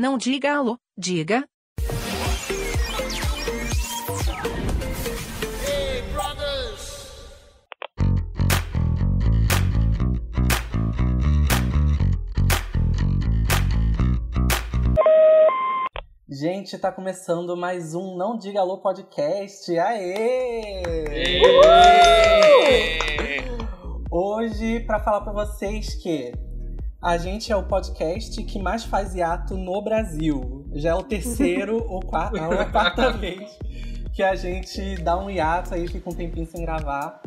Não diga alô, diga. Gente, tá começando mais um Não Diga Alô podcast. Aê! Hoje, para falar para vocês que a gente é o podcast que mais faz hiato no Brasil. Já é o terceiro ou quarto, a quarta vez que a gente dá um hiato aí, fica um tempinho sem gravar.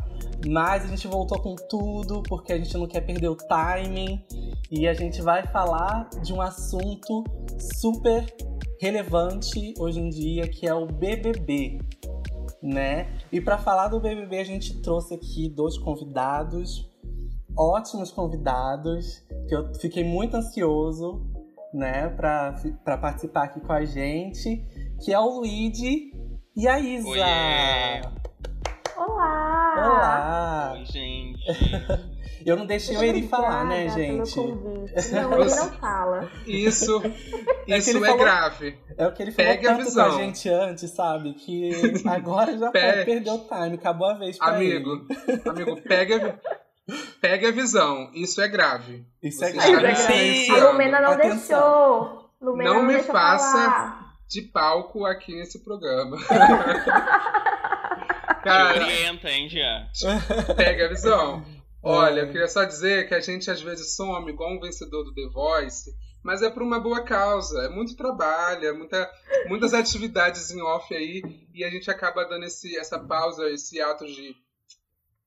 Mas a gente voltou com tudo porque a gente não quer perder o timing e a gente vai falar de um assunto super relevante hoje em dia, que é o BBB, né? E para falar do BBB, a gente trouxe aqui dois convidados, ótimos convidados, que eu fiquei muito ansioso, né, para participar aqui com a gente, que é o Luigi e a Isa. Oiê. Olá! Olá! Oi, gente. Eu não deixei o Eri falar, né, gente? Não, ele não fala. Isso, É isso é falou- grave. É o que ele falou Pegue a tanto com a visão. gente antes, sabe? Que agora já pode perder o time, acabou a vez pra Amigo, ele. amigo, pega, pega a visão. Isso é grave. Isso é grave. está me A. Lumena não Atenção. deixou. Lumena Não não, me deixou faça- falar. De palco aqui nesse programa. Te Cara, orienta, hein, Jean? pega a visão. Olha, É. eu queria só dizer que a gente às vezes some igual um vencedor do The Voice, mas é por uma boa causa. É muito trabalho, é muita, muitas atividades em off aí, e a gente acaba dando esse, essa pausa, esse ato de.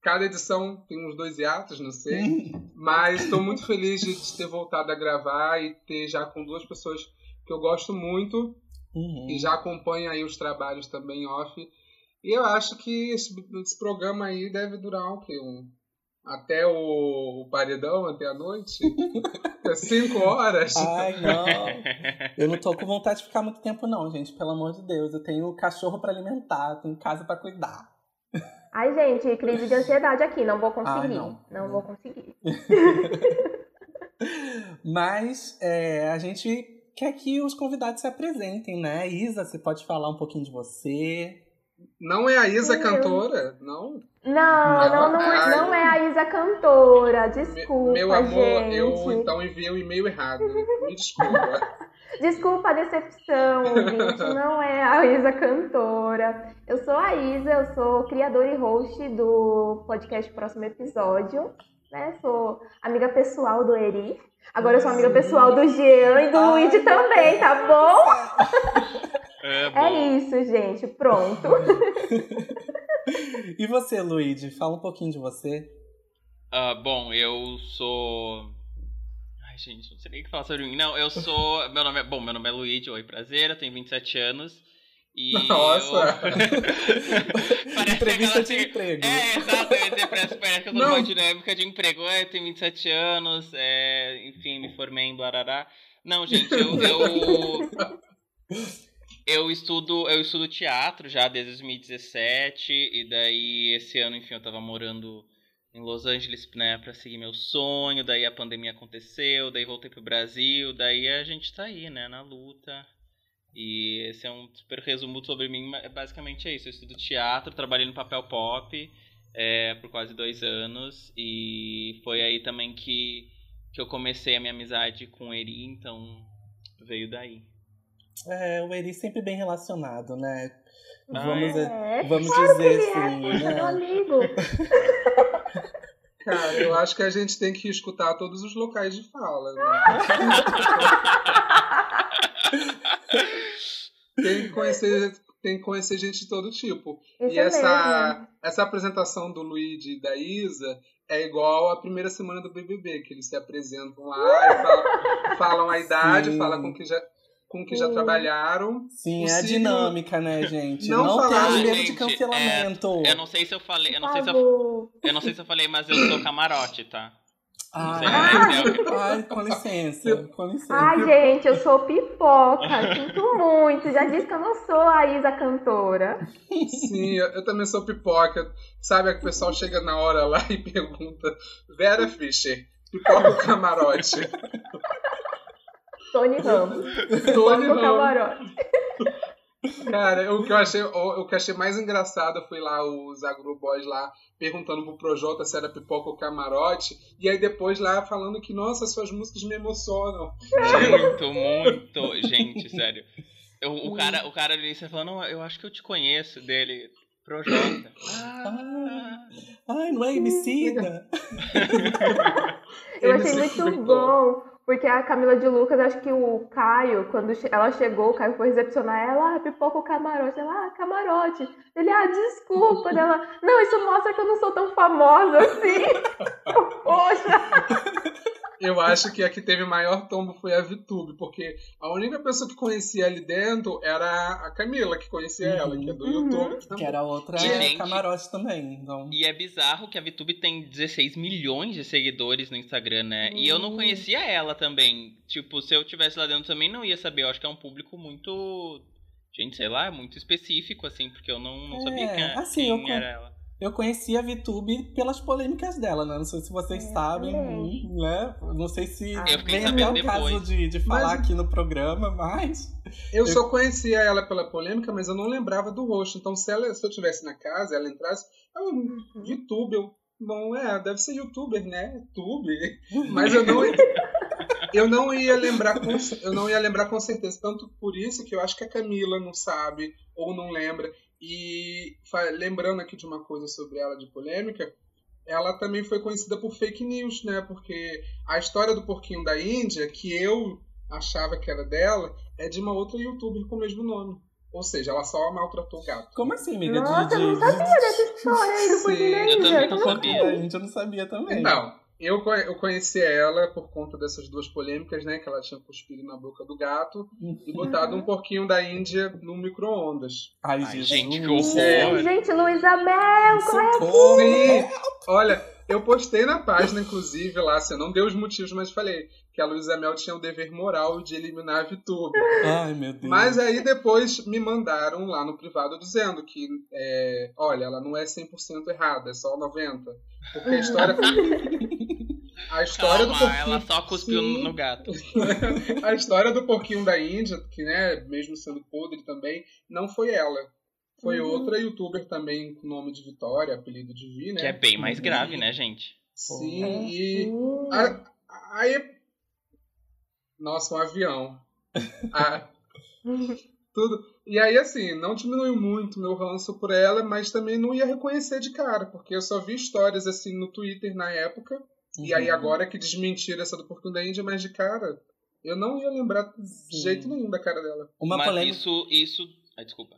Cada edição tem uns dois hiatos, não sei. Mas estou muito feliz de, ter voltado a gravar e ter já com duas pessoas que eu gosto muito Uhum. e já acompanha aí os trabalhos também off. E eu acho que esse, esse programa aí deve durar o quê? Um, até o, o paredão, até a noite? É cinco horas? Ai, não. Eu não tô com vontade de ficar muito tempo, não, gente. Pelo amor de Deus. Eu tenho cachorro pra alimentar, tenho casa pra cuidar. Ai, gente, crise de ansiedade aqui. Não vou conseguir. Ai, não. vou conseguir. Mas é, a gente quer que os convidados se apresentem, né? Isa, você pode falar um pouquinho de você? Não é a Isa Meu. cantora? Não? Não, não, não, é, Ai. não é a Isa cantora. Desculpa, Meu amor, gente. eu então enviei o e-mail errado. Me desculpa. Desculpa a decepção, ouvinte. Não é a Isa cantora. Eu sou a Isa, eu sou criadora e host do podcast Próximo Episódio. Né? Sou amiga pessoal do Eri. Agora eu sou amiga pessoal do Jean e do Ai, Luigi também, tá bom? É É bom. isso, gente. Pronto. E você, Luigi? Fala um pouquinho de você. Ah, bom, eu sou. Ai, gente, não sei nem o que falar sobre mim. Não, eu sou. Meu nome é. Bom, meu nome é Luigi, oi, prazer, eu tenho 27 anos. E. Nossa. eu- Parece Entrevista de emprego. É, exato, eu dizer, parece, parece que eu tô numa dinâmica de emprego. É, eu tenho 27 anos, é, enfim, me formei em Barará. Não, gente, eu, eu, eu estudo, eu estudo teatro já desde 2017, e daí esse ano, enfim, eu tava morando em Los Angeles, né, pra seguir meu sonho, daí a pandemia aconteceu, daí voltei pro Brasil, daí a gente tá aí, né, na luta. E esse é um super resumo sobre mim, mas basicamente é isso. Eu estudo teatro, trabalhei no papel pop é, por quase dois anos. E foi aí também que, que eu comecei a minha amizade com o Eri, então veio daí. É, o Eri sempre bem relacionado, né? Ah, Vamos, É, vamos claro que dizer ele é, sim, poxa, meu né? amigo. Cara, eu acho que a gente tem que escutar todos os locais de fala. Né? tem que conhecer, tem que conhecer gente de todo tipo. Isso e essa, mesmo. essa apresentação do Luigi e da Isa é igual à primeira semana do BBB, que eles se apresentam lá e falam, falam a idade, Sim. falam com que já, com que já trabalharam. Sim, O é a dinâmica, né, gente? Não Não, falar- Ah, medo gente, de cancelamento. Eu não sei se eu falei, eu não sei se eu, eu não sei se eu falei, mas eu sou camarote, tá? Sei, Ai, com licença, com licença. Ai, gente, eu sou pipoca. Sinto muito. Já disse que eu não sou a Isa cantora. Sim, eu, eu também sou pipoca. Sabe, que o pessoal chega na hora lá e pergunta: Vera Fischer, pipoca ou camarote? Tony Ramos. Tony Ramos. camarote. Cara, o que eu achei, o, o que eu achei mais engraçado foi lá os agroboys lá perguntando pro Projota se era pipoca ou camarote, e aí depois lá falando que, nossa, suas músicas me emocionam. Muito, muito. Gente, sério. Eu- o, cara, o cara ali você falou, não, eu acho que eu te conheço dele. Projota. Ah, Ai, não é Emicida? Eu achei muito bom, porque a Camila de Lucas, acho que o Caio, quando ela chegou, o Caio foi recepcionar ela, ah, pipoca o camarote. Ela, ah, camarote. Ele, ah, desculpa. Ela, não, isso mostra que eu não sou tão famosa assim. Poxa. Eu acho que a que teve maior tombo foi a VTube, porque a única pessoa que conhecia ali dentro era a Camila, que conhecia Uhum. ela, que é do Uhum. YouTube. Que era outra Gente. camarote também. Então... E é bizarro que a VTube tem 16 milhões de seguidores no Instagram, né? E eu não Hum. conhecia ela também. Tipo, se eu tivesse lá dentro também não ia saber. Eu acho que é um público muito. Gente, sei lá, muito específico, assim, porque eu não, não É, sabia quem, assim, quem eu era ela. Eu conheci a VTube pelas polêmicas dela, né? Não sei se vocês É, sabem, também. né? Não sei se Eu fiquei vem até o caso de, de falar Mas- aqui no programa, mas. Eu só conhecia ela pela polêmica, mas eu não lembrava do rosto. Então, se, ela, se eu tivesse na casa, ela entrasse, eu, YouTube, eu, bom, é, deve ser youtuber, né? Tube. Mas eu não, eu não ia lembrar com, eu não ia lembrar com certeza. Tanto por isso que eu acho que a Camila não sabe ou não lembra. E lembrando aqui de uma coisa sobre ela de polêmica, ela também foi conhecida por fake news, né? Porque a história do porquinho da Índia, que eu achava que era dela, é de uma outra youtuber com o mesmo nome. Ou seja, ela só maltratou o gato. Como assim, amiga? De- Nossa, de, eu não sabia dessa história aí do Porquinho da eu Índia. também não Como sabia. A gente eu não sabia também. Então, eu, eu conheci ela por conta dessas duas polêmicas, né? Que ela tinha cuspido na boca do gato e botado um porquinho da Índia no micro-ondas. Ai, Ai, gente, que horror. É. Gente, Luísa Mel, corre Socorro. Sim! Olha, eu postei na página, inclusive, lá, assim, eu não dei os motivos, mas falei que a Luísa Mel tinha o dever moral de eliminar a VTube. Ai, meu Deus. Mas aí depois me mandaram lá no privado dizendo que, é, olha, ela não é 100% errada, é só 90%. Porque a história. A história do Calma, porquinho. ela só cuspiu Sim. no gato. a história do porquinho da Índia, que, né, mesmo sendo podre também, não foi ela. Foi Uhum. outra youtuber também com nome de Vitória, apelido de Vi, né? Que é bem mais grave, né, gente? Sim, e. a- Aí. Nossa, um avião. Ah, tudo. E aí, assim, não diminuiu muito meu ranço por ela, mas também não ia reconhecer de cara, porque eu só vi histórias assim no Twitter na época, e aí Uhum. agora que desmentiram essa do Porquinho da Índia, mas de cara, eu não ia lembrar de Sim. jeito nenhum da cara dela. Uma Mas polêmica. isso, isso. Ai, desculpa.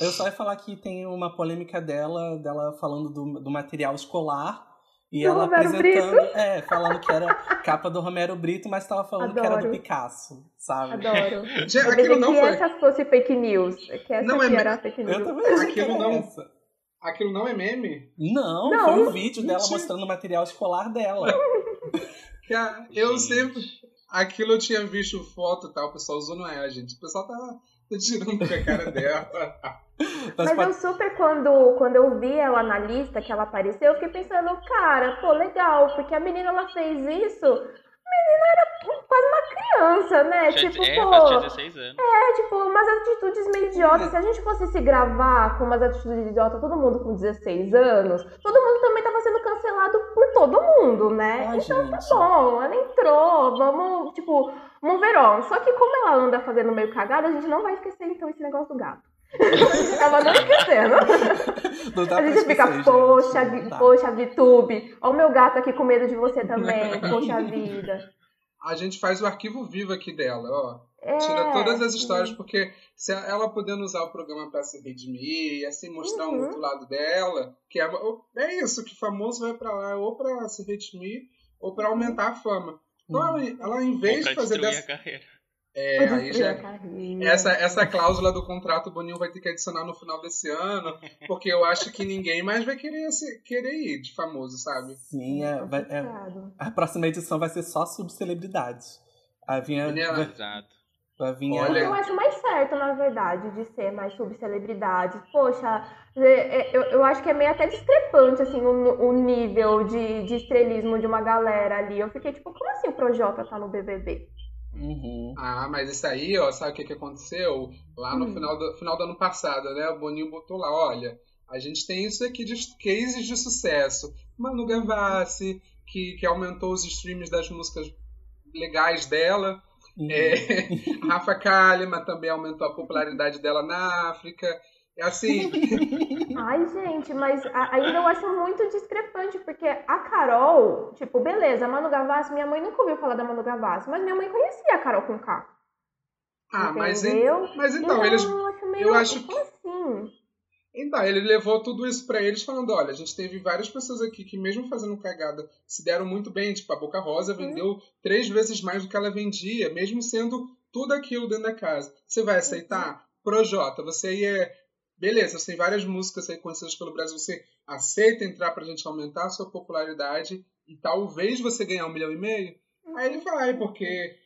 Eu só ia falar que tem uma polêmica dela, dela falando do, do material escolar. E Do ela Romero apresentando. É, falando que era capa do Romero Brito, mas tava falando que era do Adoro. Picasso, sabe? Adoro. Gente, Eu aquilo não que foi. essa fosse fake news. Que essa Não, é- era fake Eu news. também achei que Aquilo não- essa. Aquilo não é meme? Não, Não. foi um vídeo dela mostrando o material escolar dela. Que a- eu sempre. Aquilo eu tinha visto foto e tal, o pessoal usou, não é, gente. O pessoal tá, tirando com a cara dela. Mas eu super, quando, quando eu vi ela na lista, que ela apareceu, eu fiquei pensando, cara, pô, legal, porque a menina, ela fez isso, menina era quase uma criança, né? Já- tipo, é, pô, tinha 16 anos. é, tipo, umas atitudes meio idiotas. Se a gente fosse se gravar com umas atitudes idiotas, todo mundo com 16 anos, todo mundo também tava sendo cancelado por todo mundo, né? Ai, então gente. tá bom, ela entrou, vamos, tipo, move on. Só que como ela anda fazendo meio cagada, a gente não vai esquecer então esse negócio do gato. A gente acaba não esquecendo. Não dá A gente fica, poxa, gente. Vi- poxa, VTube, ó o meu gato aqui com medo de você também, poxa vida. A gente faz o arquivo vivo aqui dela, ó. É, Tira todas as sim. histórias, porque se ela podendo usar o programa pra se redimir e assim mostrar um Uhum. outro lado dela, que é, é isso, que famoso vai pra lá ou pra se redimir ou pra aumentar a fama. Então ela, ela, em Ou vez pra de fazer dessa. a carreira. É, aí já. a. Essa, essa cláusula do contrato o Boninho vai ter que adicionar no final desse ano, porque eu acho que ninguém mais vai querer, querer ir de famoso, sabe? Sim, é, vai- é- a próxima edição vai ser só subcelebridades. Aí vinha, Exato. vai vir Olha- Eu acho mais certo, na verdade, de ser mais subcelebridades. Poxa, é- é- eu, eu acho que é meio até discrepante, assim, o, o nível de, de estrelismo de uma galera ali. Eu fiquei tipo, como assim o Projota tá no BBB? Uhum. Ah, mas isso aí, ó, sabe o que, que aconteceu? Lá no Hum. final, do, final do ano passado, né? O Boninho botou lá, olha, a gente tem isso aqui de cases de sucesso. Manu Gavassi, que, que aumentou os streams das músicas legais dela. Uhum. É, Rafa Kalimann também aumentou a popularidade dela na África. É assim, Ai, gente, mas ainda eu acho muito discrepante, porque a Carol, tipo, beleza, a Manu Gavassi, minha mãe nunca ouviu falar da Manu Gavassi, mas minha mãe conhecia a Carol com K. ah, mas, en- entendeu? mas então, Então, eles, eu acho meio. eu acho Como assim? Então, ele levou tudo isso pra eles falando, olha, a gente teve várias pessoas aqui que mesmo fazendo cagada se deram muito bem, tipo, a Boca Rosa vendeu três vezes mais do que ela vendia, mesmo sendo tudo aquilo dentro da casa. Você vai aceitar? Projota, você aí é... Beleza, você tem várias músicas aí conhecidas pelo Brasil, você aceita entrar pra gente aumentar a sua popularidade e talvez você ganhar um milhão e meio? Aí ele vai, porque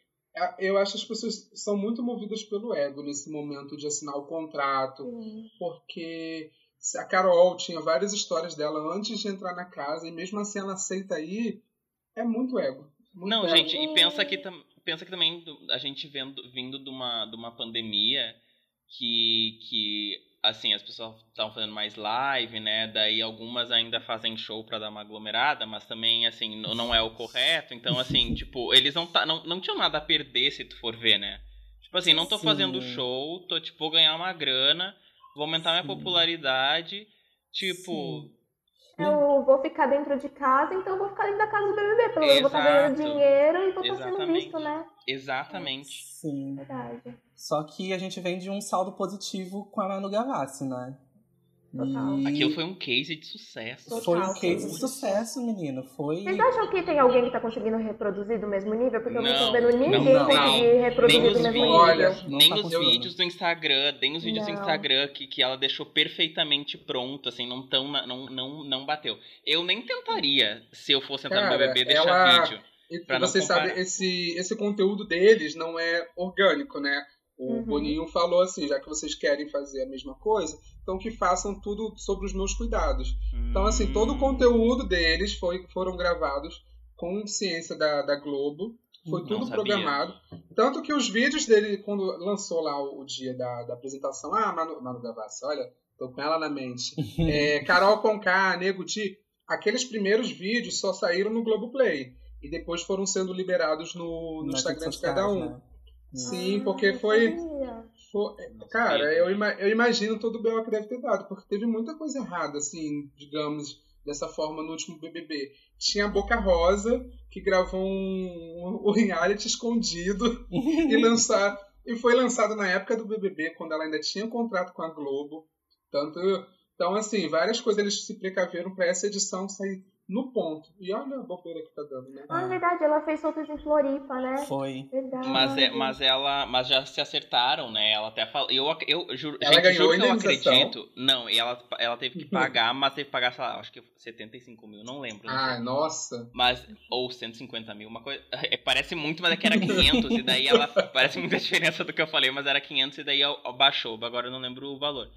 eu acho que as pessoas são muito movidas pelo ego nesse momento de assinar o contrato, Sim. porque a Carol tinha várias histórias dela antes de entrar na casa e mesmo assim ela aceita ir, é muito ego. Muito Não, ego. gente, e pensa que, pensa que também a gente vendo, vindo de uma, de uma pandemia que, que assim, as pessoas estavam fazendo mais live, né? Daí algumas ainda fazem show pra dar uma aglomerada, mas também, assim, não é o correto. Então, assim, tipo, eles não, tá, não, não tinham nada a perder se tu for ver, né? Tipo assim, não tô Sim. fazendo show, tô, tipo, vou ganhar uma grana, vou aumentar minha Sim. popularidade. Tipo, Sim. Eu vou ficar dentro de casa, então eu vou ficar dentro da casa do BBB. Pelo menos eu vou estar ganhando Exato. dinheiro e vou estar sendo Exatamente. visto, né? Exatamente. Sim. Verdade. Só que a gente vem de um saldo positivo com a Manu Gavassi, né? Total. E Aquilo foi um case de sucesso. foi um Total, case de sucesso, menino. Foi. Vocês acham que tem alguém que tá conseguindo reproduzir do mesmo nível? Porque eu não tô Não, vendo ninguém não, não. conseguir reproduzir Nem do os mesmo nível. Olha, Não nem tá conseguindo. vídeos do Instagram, nem os vídeos do Não. Instagram que, que ela deixou perfeitamente pronto, assim, não tão não, não, não bateu. Eu nem tentaria, se eu fosse entrar no Cara, BBB, deixar ela- vídeo. E Pra comparar. sabem, esse, esse conteúdo deles não é orgânico, né? O Uhum. Boninho falou assim, já que vocês querem fazer a mesma coisa, então que façam tudo sobre os meus cuidados. Então, assim, todo o Hum. conteúdo deles foi, foram gravados com ciência da, da Globo. Foi Não tudo programado. Tanto que os vídeos dele, quando lançou lá o, o dia da, da apresentação, ah, Manu, Manu Gavassi, olha, tô com ela na mente. É, Carol Conká, Nego Di, aqueles primeiros vídeos só saíram no Globoplay. E depois foram sendo liberados no, no Instagram de cada um. né? Sim, Ah, porque foi, foi- Cara, eu, ima- eu imagino todo o B.O. que deve ter dado, porque teve muita coisa errada, assim, digamos, dessa forma no último BBB. Tinha a Boca Rosa, que gravou um, um reality escondido e, lançar, e foi lançado na época do BBB, quando ela ainda tinha contrato com a Globo. Tanto, então, assim, várias coisas eles se precaveram para essa edição sair no ponto. E olha a bobeira que tá dando, né? Ah, verdade, ela fez soltos em Floripa, né? Foi. Verdade. Mas, é, mas ela. Mas já se acertaram, né? Ela até falou. Eu, eu juro, Ela gente, ganhou juro que eu acredito. Não, e ela, ela teve que pagar, mas teve que pagar, sei lá, acho que 75 mil, não lembro. não sei. Ah, nossa. Mas, ou 150 mil, uma coisa. é, parece muito, mas é que era 500, e daí ela. Parece muita diferença do que eu falei, mas era 500 e daí baixou. Agora eu não lembro o valor.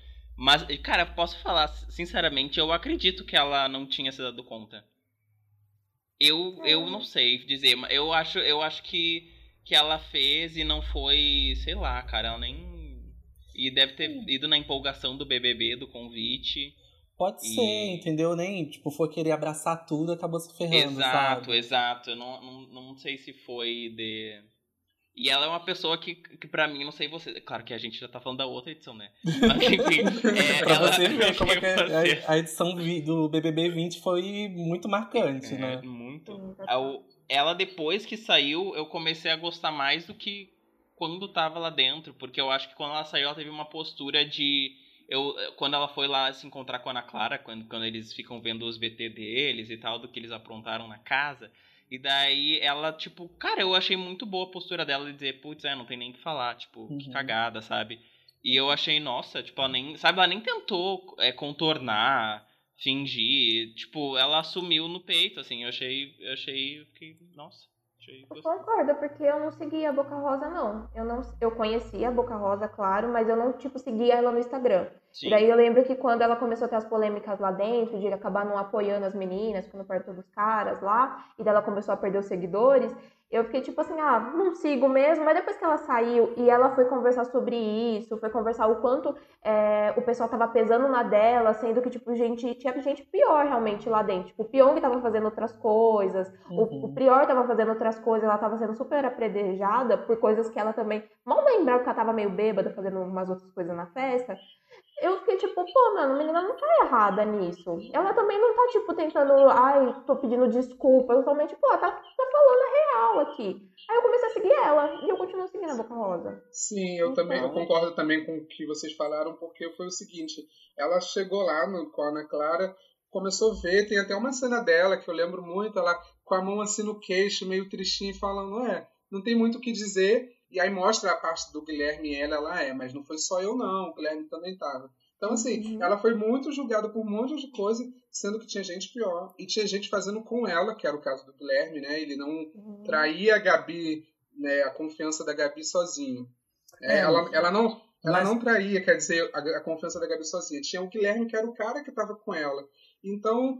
Mas, cara, posso falar, sinceramente, eu acredito que ela não tinha se dado conta. Eu, eu não sei dizer, mas eu acho, eu acho que, que ela fez e não foi, sei lá, cara, ela nem. E deve ter ido na empolgação do BBB, do convite. Pode E- ser, entendeu? Nem, tipo, foi querer abraçar tudo e acabou se ferrando, Exato, sabe? exato. Eu não, não, não sei se foi de. E ela é uma pessoa que, que pra mim, não sei você. Claro que a gente já tá falando da outra edição, né? Mas enfim. É, pra ela- você ver como é que você- a, a edição do BBB 20 foi muito marcante, É, né? muito. Sim, É, Ela, depois que saiu, eu comecei a gostar mais do que quando tava lá dentro. Porque eu acho que quando ela saiu, ela teve uma postura de. Eu, quando ela foi lá se encontrar com a Ana Clara, quando, quando eles ficam vendo os VT deles e tal, do que eles aprontaram na casa. E daí ela, tipo, cara, eu achei muito boa a postura dela de dizer, putz, é, não tem nem o que falar, tipo, que Uhum. cagada, sabe? E eu achei, nossa, tipo, ela nem, sabe, ela nem tentou é, contornar, fingir, tipo, ela assumiu no peito, assim, eu achei, eu achei que, nossa, achei Eu concordo, porque eu não seguia a Boca Rosa, não. Eu não, eu conhecia a Boca Rosa, claro, mas eu não, tipo, seguia ela no Instagram. Sim. E daí eu lembro que quando ela começou a ter as polêmicas lá dentro, de acabar não apoiando as meninas, ficando perto dos caras lá, e daí ela começou a perder os seguidores, eu fiquei tipo assim, ah, não sigo mesmo. Mas depois que ela saiu e ela foi conversar sobre isso, foi conversar o quanto é, o pessoal tava pesando na dela, sendo que, tipo, gente, tinha gente pior realmente lá dentro. Tipo, o Pyong tava fazendo outras coisas, Uhum. o, o Prior tava fazendo outras coisas, ela tava sendo super apredejada por coisas que ela também mal lembrava que ela tava meio bêbada fazendo umas outras coisas na festa. Eu fiquei tipo, pô, mano, a menina não tá errada nisso. Ela também não tá, tipo, tentando, ai, tô pedindo desculpa. Eu somente, pô, ela tá, tá falando a real aqui. Aí eu comecei a seguir ela e eu continuo seguindo a Boca Rosa. Sim, eu também eu concordo também com o que vocês falaram, porque foi o seguinte, ela chegou lá no, com a Ana Clara, começou a ver, tem até uma cena dela que eu lembro muito, ela com a mão assim no queixo, meio tristinha, falando, é, não tem muito o que dizer, e aí mostra a parte do Guilherme e ela, ela é, mas não foi só eu não, o Guilherme também tava. Então, assim, Uhum. ela foi muito julgada por um monte de coisa, sendo que tinha gente pior. E tinha gente fazendo com ela, que era o caso do Guilherme, né? Ele não Uhum. traía a Gabi, né, a confiança da Gabi sozinho. É, É, ela, ela não, ela mas- não traía, quer dizer, a, a confiança da Gabi sozinha. Tinha o Guilherme, que era o cara que estava com ela. Então,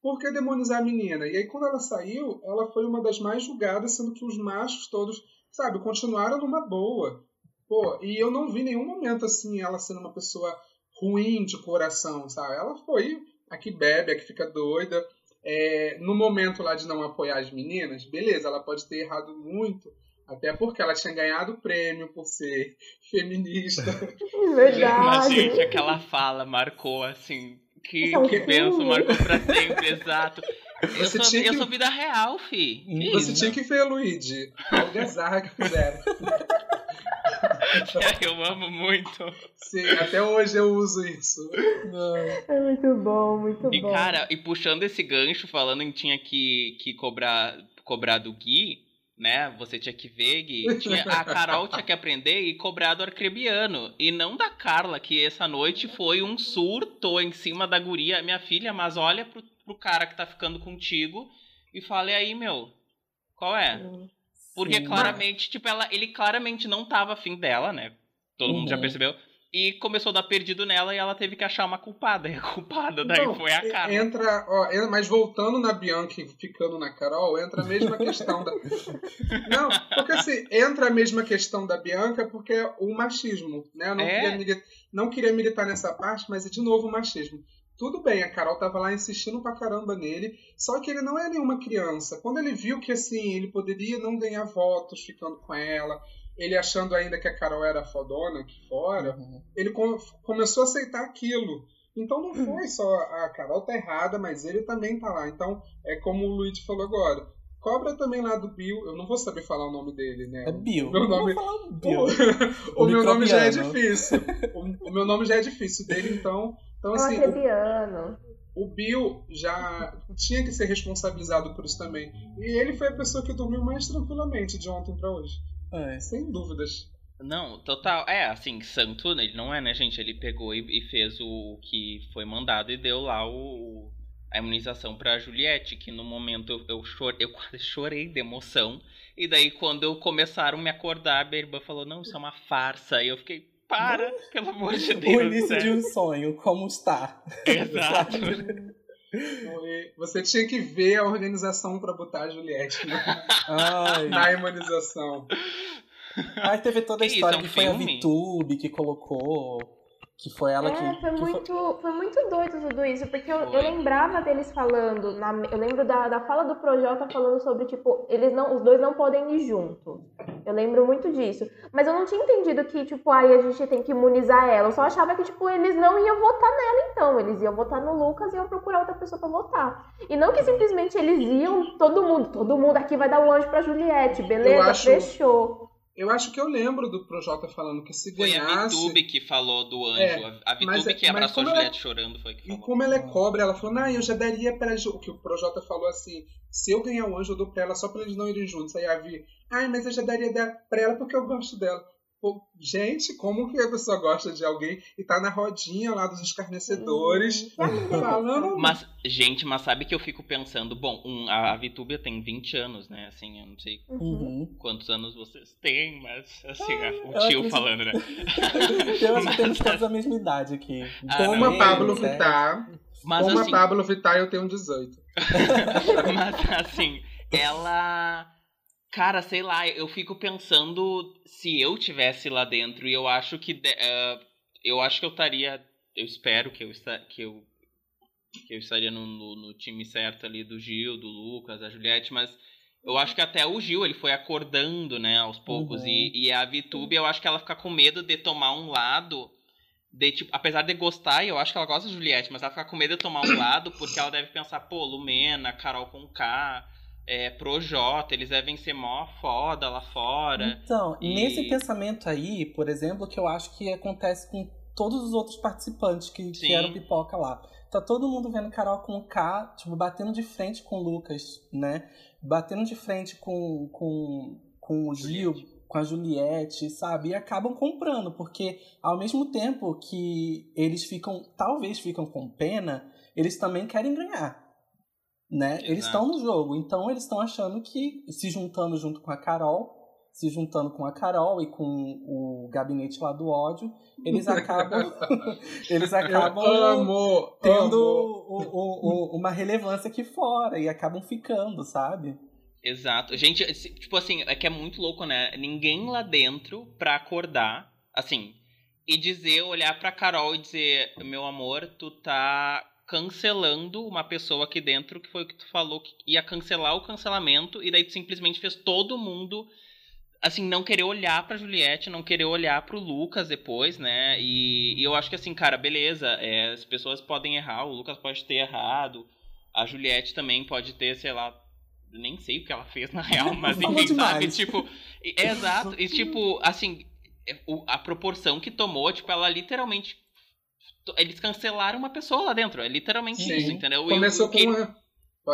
por que demonizar a menina? E aí, quando ela saiu, ela foi uma das mais julgadas, sendo que os machos todos, sabe, continuaram numa boa. Pô, e eu não vi nenhum momento, assim, ela sendo uma pessoa ruim de coração, sabe? Ela foi a que bebe, a que fica doida. É, no momento lá de não apoiar as meninas, beleza, ela pode ter errado muito, até porque ela tinha ganhado o prêmio por ser feminista. Mas, Verdade. gente, aquela fala marcou, assim, que, é um que benção, filme. marcou pra sempre, exato. Eu sou, tinha eu que- sou vida real, fi. Que Você isso? tinha que ver, Luigi, a algazarra que fizeram. Eu amo muito. Sim, até hoje eu uso isso. É muito bom, muito E, bom. cara, e puxando esse gancho, falando em tinha que, que cobrar, cobrar do Gui, né? Você tinha que ver, Gui. Tinha, a Carol tinha que aprender e cobrar do Arcrebiano. E não da Carla, que essa noite foi um surto em cima da guria. Minha filha, mas olha pro, pro cara que tá ficando contigo e fale aí, meu, qual é? Porque Sim. claramente, tipo, ela, ele claramente não tava afim dela, né? Todo mundo já Uhum. percebeu. E começou a dar perdido nela e ela teve que achar uma culpada. E a culpada daí Não, foi a cara. Entra, ó, mas voltando na Bianca e ficando na Carol, entra a mesma questão da. Não, porque assim, entra a mesma questão da Bianca porque é o machismo, né? Eu não, É. queria, mili- não queria militar nessa parte, mas é de novo o machismo. Tudo bem, a Carol tava lá insistindo pra caramba nele, só que ele não é nenhuma criança. Quando ele viu que assim, ele poderia não ganhar votos ficando com ela, ele achando ainda que a Carol era fodona aqui fora, Uhum. ele com- começou a aceitar aquilo. Então não foi só a Carol tá errada, mas ele também tá lá. Então é como o Luigi falou agora. Cobra também lá do Bill, eu não vou saber falar o nome dele, né? É Bill. Meu nome- Vou falar Bill. O, meu nome já é difícil. O, o meu nome já é difícil dele, então. Então, É um assim, o, o Bill já tinha que ser responsabilizado por isso também. E ele foi a pessoa que dormiu mais tranquilamente de ontem pra hoje. É. Sem dúvidas. Não, total. É, assim, santo, ele não é, né, gente? Ele pegou e, e fez o que foi mandado e deu lá o, a imunização pra Juliette, que no momento eu, eu, chore, eu quase chorei de emoção. E daí, quando eu começaram a me acordar, a irmã falou: Não, isso é uma farsa. E eu fiquei, para, pelo amor de Deus. O início de sério." um sonho, como está? Exato. Você tinha que ver a organização pra botar a Juliette na, Ai. na imunização. Aí teve toda a Que história isso, é um que foi a? VTube que colocou. Que foi ela É, que. foi que muito, foi muito doido tudo isso, porque eu, eu Foi. lembrava deles falando, na- eu lembro da, da fala do Projota falando sobre, tipo, eles não, os dois não podem ir juntos. Eu lembro muito disso. Mas eu não tinha entendido que, tipo, aí a gente tem que imunizar ela. Eu só achava que, tipo, eles não iam votar nela, então. Eles iam votar no Lucas e iam procurar outra pessoa pra votar. E não que simplesmente eles iam, todo mundo, todo mundo aqui vai dar o anjo pra Juliette, beleza? acho- Fechou. Eu acho que eu lembro do Projota falando que se Foi a ganhasse. VTube que falou do anjo. É, a VTube que abraçou a ela- Juliette chorando foi que E falou. como ela é cobra, ela falou, não, eu já daria pra Ju. Que o Projota falou assim: se eu ganhar o anjo, eu dou pra ela só pra eles não irem juntos. Aí a Vi, ai, mas eu já daria da- pra ela porque eu gosto dela. Gente, como que a pessoa gosta de alguém e tá na rodinha lá dos escarnecedores falando. Mas, gente, mas sabe que eu fico pensando, bom, um, a, a Vitúbia tem 20 anos, né? Assim, eu não sei Uhum. quantos anos vocês têm, mas assim, Ah, o tio acredito- falando, né? Eu acho que temos todos a mesma idade aqui. Ah, Como não, a Pablo Três, Vittar. Mas Como assim, a Pablo Vittar, eu tenho 18. mas assim, ela. Cara, sei lá, eu fico pensando se eu tivesse lá dentro e eu acho que. de- eh, eu acho que eu estaria. Eu espero que eu, esta, que eu, que eu estaria no, no, no time certo ali do Gil, do Lucas, da Juliette, mas eu acho que até o Gil ele foi acordando, né, aos poucos. Uhum. E, e a Vitube, eu acho que ela fica com medo de tomar um lado. De, tipo, apesar de gostar, e eu acho que ela gosta da Juliette, mas ela fica com medo de tomar um lado porque ela deve pensar, pô, Lumena, Carol com K, é, Projota, eles devem ser mó foda lá fora. Então, E- nesse pensamento aí, por exemplo, que eu acho que acontece com todos os outros participantes que, que eram pipoca lá. Tá todo mundo vendo Carol com K, tipo, batendo de frente com o Lucas, né? Batendo de frente com, com, com o Gil, com a Juliette, sabe? E acabam comprando, porque ao mesmo tempo que eles ficam, talvez ficam com pena, eles também querem ganhar. Né? Eles estão no jogo, então eles estão achando que se juntando junto com a Carol, se juntando com a Carol e com o gabinete lá do ódio, eles acabam eles acabam amo, tendo amo. o- o- o- uma relevância aqui fora e acabam ficando, sabe? Exato. Gente, tipo assim, é que é muito louco, né? Ninguém lá dentro pra acordar, assim, e dizer, olhar pra Carol e dizer, meu amor, tu tá cancelando uma pessoa aqui dentro que foi o que tu falou que ia cancelar o cancelamento e daí tu simplesmente fez todo mundo assim não querer olhar pra Juliette, não querer olhar pro Lucas depois, né? E, e eu acho que assim, cara, beleza, é, as pessoas podem errar, o Lucas pode ter errado, a Juliette também pode ter, sei lá, nem sei o que ela fez na real, mas enfim, sabe? Tipo, é exato. E tipo, assim, é, o- a proporção que tomou, tipo, ela literalmente. Eles cancelaram uma pessoa lá dentro. É literalmente Sim. isso, entendeu? Começou com uma...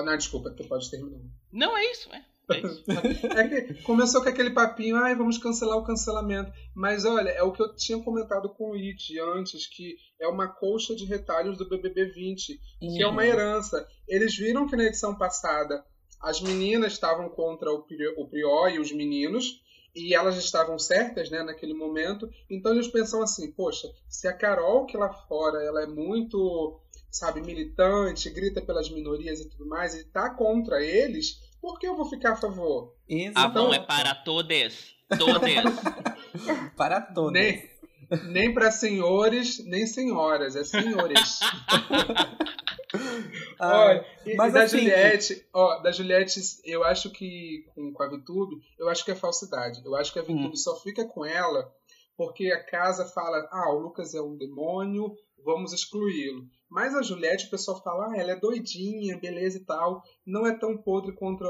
Não, desculpa, tu pode terminar. Não, é isso, é. é isso. É que começou com aquele papinho, ai, vamos cancelar o cancelamento. Mas olha, é o que eu tinha comentado com o Id antes, que é uma colcha de retalhos do BBB 20, que é uma herança. Eles viram que na edição passada as meninas estavam contra o Pri- o Prior e os meninos, e elas estavam certas, né, naquele momento. Então eles pensam assim, poxa, se a Carol que lá fora, ela é muito, sabe, militante, grita pelas minorias e tudo mais, e tá contra eles, por que eu vou ficar a favor? A mão é Exato. para todos. Todos. Para todos. Nem, nem para senhores, nem senhoras, é senhores. Ah, mas da assim- Juliette, ó, da Juliette, eu acho que com, com a VTube, eu acho que é falsidade. Eu acho que a VTube Hum. só fica com ela porque a casa fala, ah, o Lucas é um demônio, vamos excluí-lo. Mas a Juliette, o pessoal fala, ah, ela é doidinha, beleza e tal. Não é tão podre contra,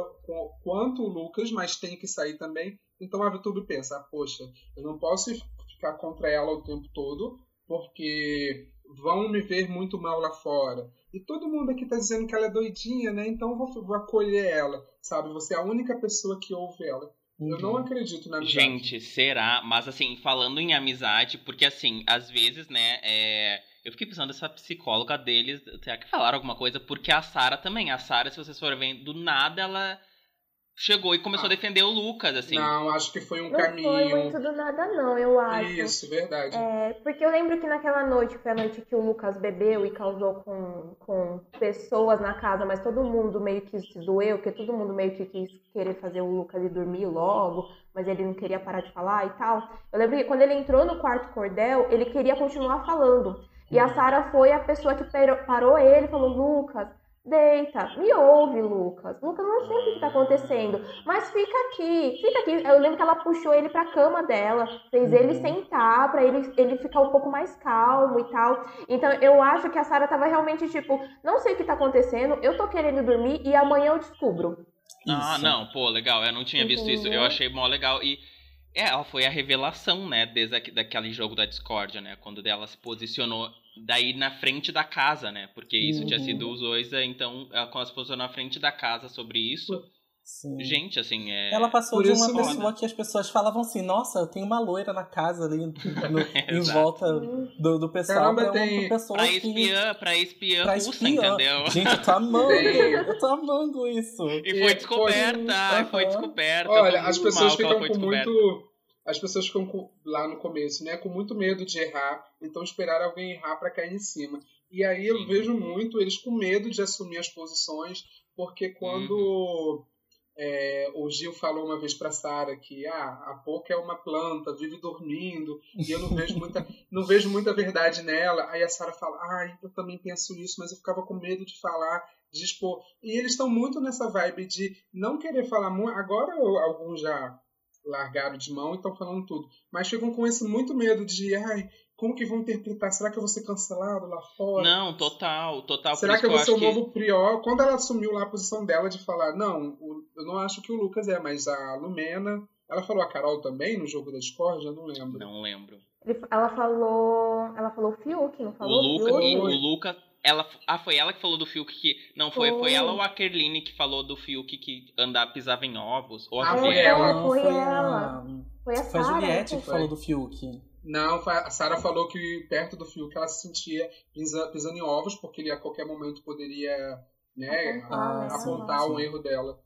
quanto o Lucas, mas tem que sair também. Então a VTube pensa, ah, poxa, eu não posso ficar contra ela o tempo todo, porque vão me ver muito mal lá fora. E todo mundo aqui tá dizendo que ela é doidinha, né? Então eu vou, vou acolher ela, sabe? Você é a única pessoa que ouve ela. Eu não uhum. acredito na amizade. Gente, será? Mas assim, falando em amizade, porque assim, às vezes, né, é... eu fiquei pensando essa psicóloga deles, será que falaram alguma coisa? Porque a Sara também, a Sara, se vocês forem ver, do nada ela chegou e começou Ah. a defender o Lucas, assim. Não, acho que foi um Não caminho. foi muito do nada, não, eu acho. Isso, verdade. É, porque eu lembro que naquela noite, foi a noite que o Lucas bebeu e causou com, com pessoas na casa, mas todo mundo meio que se doeu, porque todo mundo meio que quis querer fazer o Lucas ir dormir logo, mas ele não queria parar de falar e tal. Eu lembro que quando ele entrou no quarto cordel, ele queria continuar falando. E a Sara foi a pessoa que parou- parou ele e falou: Lucas, deita, me ouve, Lucas. Lucas, não sei o que, que tá acontecendo, mas fica aqui, fica aqui. Eu lembro que ela puxou ele pra cama dela, fez ele Uhum. sentar pra ele, ele ficar um pouco mais calmo e tal. Então eu acho que a Sara tava realmente tipo: não sei o que tá acontecendo, eu tô querendo dormir e amanhã eu descubro. Ah, Isso. não, pô, legal. Eu não tinha visto isso. Eu Entendeu? achei mó legal. E é, ela foi a revelação, né, desde aqu- daquele jogo da Discord, né? Quando ela se posicionou daí na frente da casa, né? Porque isso tinha Uhum. sido os dois, é, então ela se posicionou na frente da casa sobre isso. Sim. Gente, assim, é. Ela passou Por de uma pessoa que as pessoas falavam assim, nossa, eu tenho uma loira na casa ali no- em volta do, do pessoal Caramba, pra uma tem- pessoa Pra que... espiã, pra espiã pra russa, espiã. entendeu? Gente, eu tô amando, eu tô amando isso. E E foi descoberta, foi- foi descoberta. Olha, as pessoas ficam foi com descoberta. muito. As pessoas ficam com- lá no começo, né? Com muito medo de errar, então esperar alguém errar pra cair em cima. E aí eu Sim. vejo muito eles com medo de assumir as posições, porque quando é, o Gil falou uma vez pra Sara que ah, a Poca é uma planta, vive dormindo, e eu não vejo muita, não vejo muita verdade nela. Aí a Sara fala, ai, eu também penso isso, mas eu ficava com medo de falar, de expor. E eles estão muito nessa vibe de não querer falar muito. Agora alguns já largaram de mão e estão falando tudo. Mas ficam com esse muito medo de, ai, como que vão interpretar? Será que eu vou ser cancelado lá fora? Não, total, total. Será que eu vou ser o novo Prior? Quando ela assumiu lá a posição dela de falar, não, o- eu não acho que o Lucas é, mas a Lumena. Ela falou a Carol também no jogo da Discord? Eu não lembro. Não lembro. Ela falou. Ela falou Fiuk, não O falou? Luca, Fiuk? e o Luca, ela, ah, foi ela que falou do Fiuk que não foi, foi Foi. ela ou a Kerline que falou do Fiuk que andar pisava em ovos, ou a Ah, que foi foi ela. Não, foi foi ela. a, Foi a foi a Sarah, Juliette que foi? falou do Fiuk. Não, a Sarah falou que perto do Fiuk ela se sentia pisa- pisando em ovos, porque ele a qualquer momento poderia né, Apontar, a- apontar Sim. um erro dela.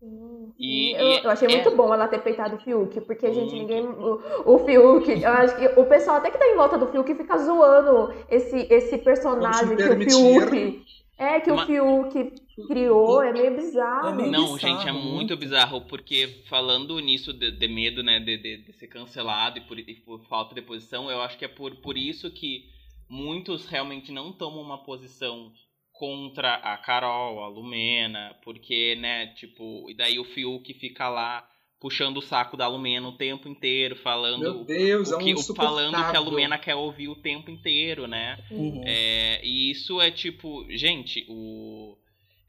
Sim, E- eu, eu achei é- muito bom ela ter peitado o Fiuk, porque, gente, Muito. ninguém. O, o Fiuk, eu acho que o pessoal até que tá em volta do Fiuk fica zoando esse, esse personagem que o. Fiuk. É, que Ma- o Fiuk criou, é meio bizarro. É meio Não, bizarro, gente, é muito. muito bizarro, porque falando nisso de, de medo, né, de, de, de ser cancelado e por, e por falta de posição, eu acho que é por, por isso que muitos realmente não tomam uma posição contra a Carol, a Lumena, porque, né, tipo, e daí o Fiuk fica lá puxando o saco da Lumena o tempo inteiro, falando Meu Deus, o é que, um o- falando que a. Lumena quer ouvir o tempo inteiro, né? Uhum. É, e isso é tipo, gente, o.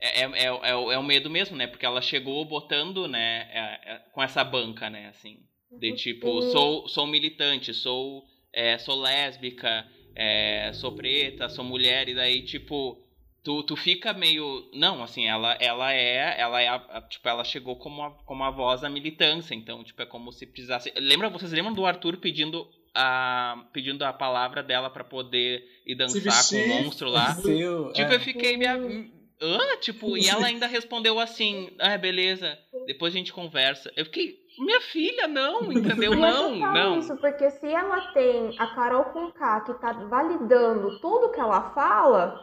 É, é, é, é o- é o medo mesmo, né? Porque ela chegou botando, né, é- é- com essa banca, né, assim. De tipo, Sim. sou, sou militante, sou, é, sou lésbica, é, sou preta, sou mulher, e daí, tipo, tu, tu fica meio. Não, assim, ela, ela é. Ela é a, a- tipo, ela chegou como a, como a voz da militância. Então, tipo, é como se precisasse. Lembra, vocês lembram do Arthur pedindo a, pedindo a palavra dela pra poder ir dançar com o monstro lá? Seu, Tipo, é. eu fiquei meio. Hã? Tipo, e ela ainda respondeu assim: Ah, beleza, depois a gente conversa. Eu fiquei, minha filha, não, entendeu? É Não, não. isso, porque se ela tem a Carol com K que tá validando tudo que ela fala,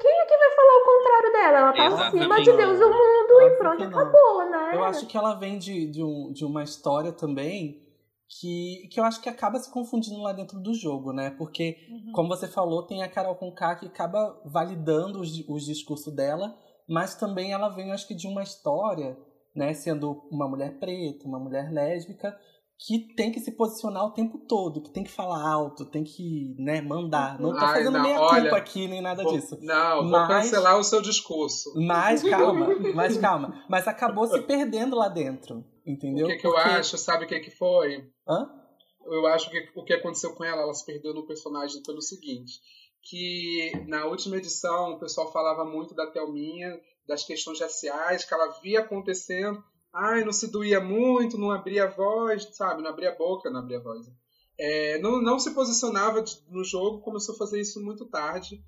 quem é que vai falar o contrário dela? Ela tá Exatamente. acima de Deus e o mundo Óbvio e pronto, acabou, né? Eu acho que ela vem de, de, um, de uma história também que, que eu acho que acaba se confundindo lá dentro do jogo, né? Porque, como você falou, tem a Carol Conká que acaba validando os, os discursos dela, mas também ela vem, acho que, de uma história, né? Sendo uma mulher preta, uma mulher lésbica, que tem que se posicionar o tempo todo, que tem que falar alto, tem que, né, mandar. Não tô Ai, fazendo não, meia olha, culpa aqui, nem nada Vou- disso. não, vou Mas- cancelar o seu discurso. Mas calma, mas calma. Mas acabou se perdendo lá dentro, entendeu? O que, que eu Porque- acho? Sabe o que, que foi? Hã? Eu acho que o que aconteceu com ela, ela se perdeu no personagem pelo seguinte. Que na última edição o pessoal falava muito da Thelminha, das questões raciais, que ela via acontecendo. Ai, não se doía muito, não abria a voz, sabe? Não abria a boca, não abria a voz. É, não, não se posicionava no jogo, começou a fazer isso muito tarde.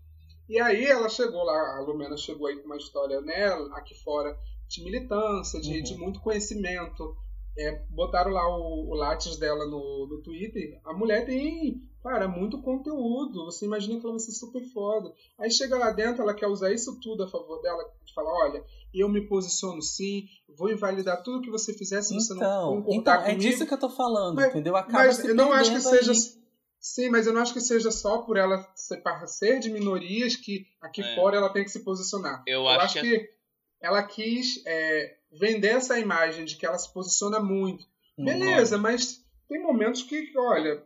E aí ela chegou lá, a Lumena chegou aí com uma história, né, aqui fora, de militância, de, Uhum. de muito conhecimento. É, botaram lá o, o látis dela no, no Twitter. A mulher tem, cara, muito conteúdo. Você imagina que ela vai ser super foda. Aí chega lá dentro, ela quer usar isso tudo a favor dela, de falar, olha, eu me posiciono sim, vou invalidar tudo que você fizer se você não Então, então concordar é comigo. disso que eu tô falando, Mas- entendeu? Acaba Mas se eu não acho que seja. aí. Sim, mas eu não acho que seja só por ela ser, ser de minorias que aqui É. fora ela tem que se posicionar. Eu, Eu acho, acho que, que ela quis é, vender essa imagem de que ela se posiciona muito. Uhum. Beleza, mas tem momentos que, olha, Não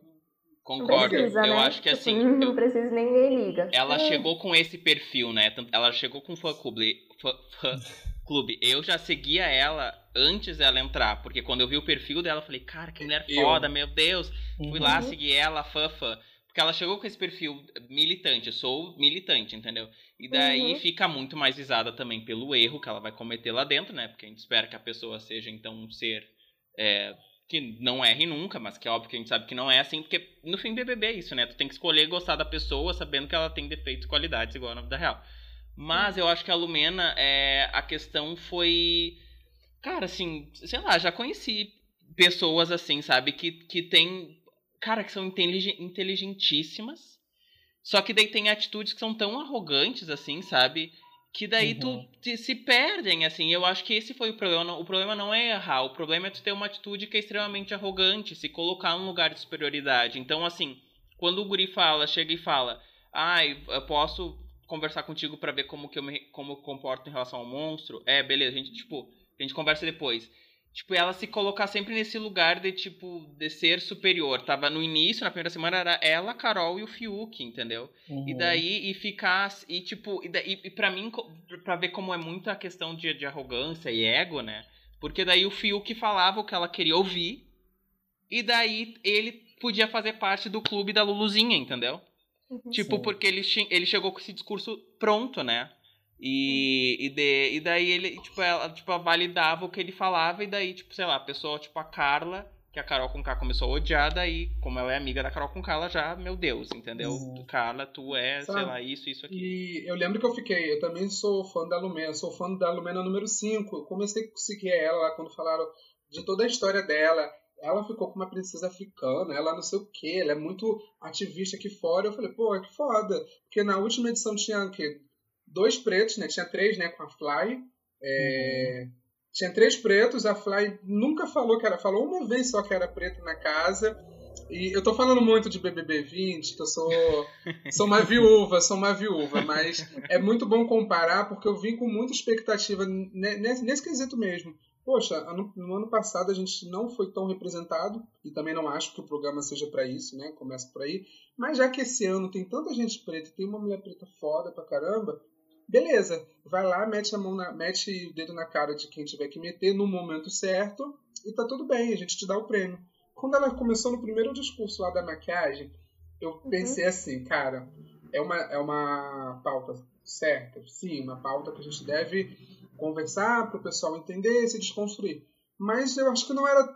concordo. precisa, eu né? acho que Tipo, assim. Não eu- precisa, ninguém liga. ela É. chegou com esse perfil, né? Ela chegou com fã clube. Fã, fã clube. Eu já seguia ela antes dela entrar, porque quando eu vi o perfil dela, eu falei, cara, que mulher Eu. foda, meu Deus. Uhum. Fui lá, segui ela, fã, fã. Porque ela chegou com esse perfil militante, eu sou militante, entendeu? E daí Uhum. fica muito mais visada também pelo erro que ela vai cometer lá dentro, né? Porque a gente espera que a pessoa seja, então, um ser é, que não erre nunca, mas que é óbvio que a gente sabe que não é assim, porque no fim BBB é isso, né? Tu tem que escolher gostar da pessoa sabendo que ela tem defeitos e qualidades igual na vida real. Mas eu acho que a Lumena, é, a questão foi. Cara, assim, sei lá, já conheci pessoas assim, sabe, que, que tem. Cara, que são inteligen- inteligentíssimas. Só que daí tem atitudes que são tão arrogantes, assim, sabe? Que daí Uhum. tu te- se perdem, assim. Eu acho que esse foi o problema. O problema não é errar, o problema é tu ter uma atitude que é extremamente arrogante, se colocar num lugar de superioridade. Então, assim, quando o guri fala, chega e fala, ai, eu posso conversar contigo pra ver como que eu me como eu comporto em relação ao monstro? É, beleza, a gente, tipo, a gente conversa depois. Tipo, ela se colocar sempre nesse lugar de, tipo, de ser superior. Tava no início, na primeira semana, era ela, a Carol e o Fiuk, entendeu? Uhum. E daí, e ficar, e tipo, e, daí, e pra mim, pra ver como é muito a questão de, de arrogância e ego, né? Porque daí o Fiuk falava o que ela queria ouvir, e daí ele podia fazer parte do clube da Luluzinha, entendeu? Uhum. Tipo, Sim. porque ele, ele chegou com esse discurso pronto, né? E, e, de, e daí ele, tipo, ela tipo, validava o que ele falava, e daí, tipo, sei lá, a pessoa, tipo, a Carla, que a Carol com K começou a odiar, daí, como ela é amiga da Carol com K, ela já, meu Deus, entendeu? Uhum. Carla, tu é, sei Sabe? lá, isso, isso aqui. E eu lembro que eu fiquei, eu também sou fã da Lumena, sou fã da Lumena número 5. Eu comecei a seguir ela lá quando falaram de toda a história dela. Ela ficou com uma princesa africana, ela não sei o que, ela é muito ativista aqui fora. Eu falei, pô, que foda. Porque na última edição tinha o quê? Dois pretos, né? Tinha três, né? Com a Fly. É, Tinha três pretos, a Fly nunca falou que era. Falou uma vez só que era preto na casa. E eu tô falando muito de BBB 20, que eu sou, sou uma viúva, sou uma viúva, mas é muito bom comparar porque eu vim com muita expectativa ne- nesse, nesse quesito mesmo. Poxa, ano- no ano passado a gente não foi tão representado, e também não acho que o programa seja pra isso, né? Começa por aí. Mas já que esse ano tem tanta gente preta, tem uma mulher preta foda pra caramba, beleza, vai lá, mete a mão na, mete o dedo na cara de quem tiver que meter no momento certo, e tá tudo bem, a gente te dá o prêmio. Quando ela começou no primeiro discurso lá da maquiagem, eu pensei assim, cara, é uma, é uma pauta certa, sim, uma pauta que a gente deve conversar para o pessoal entender e se desconstruir. Mas eu acho que não era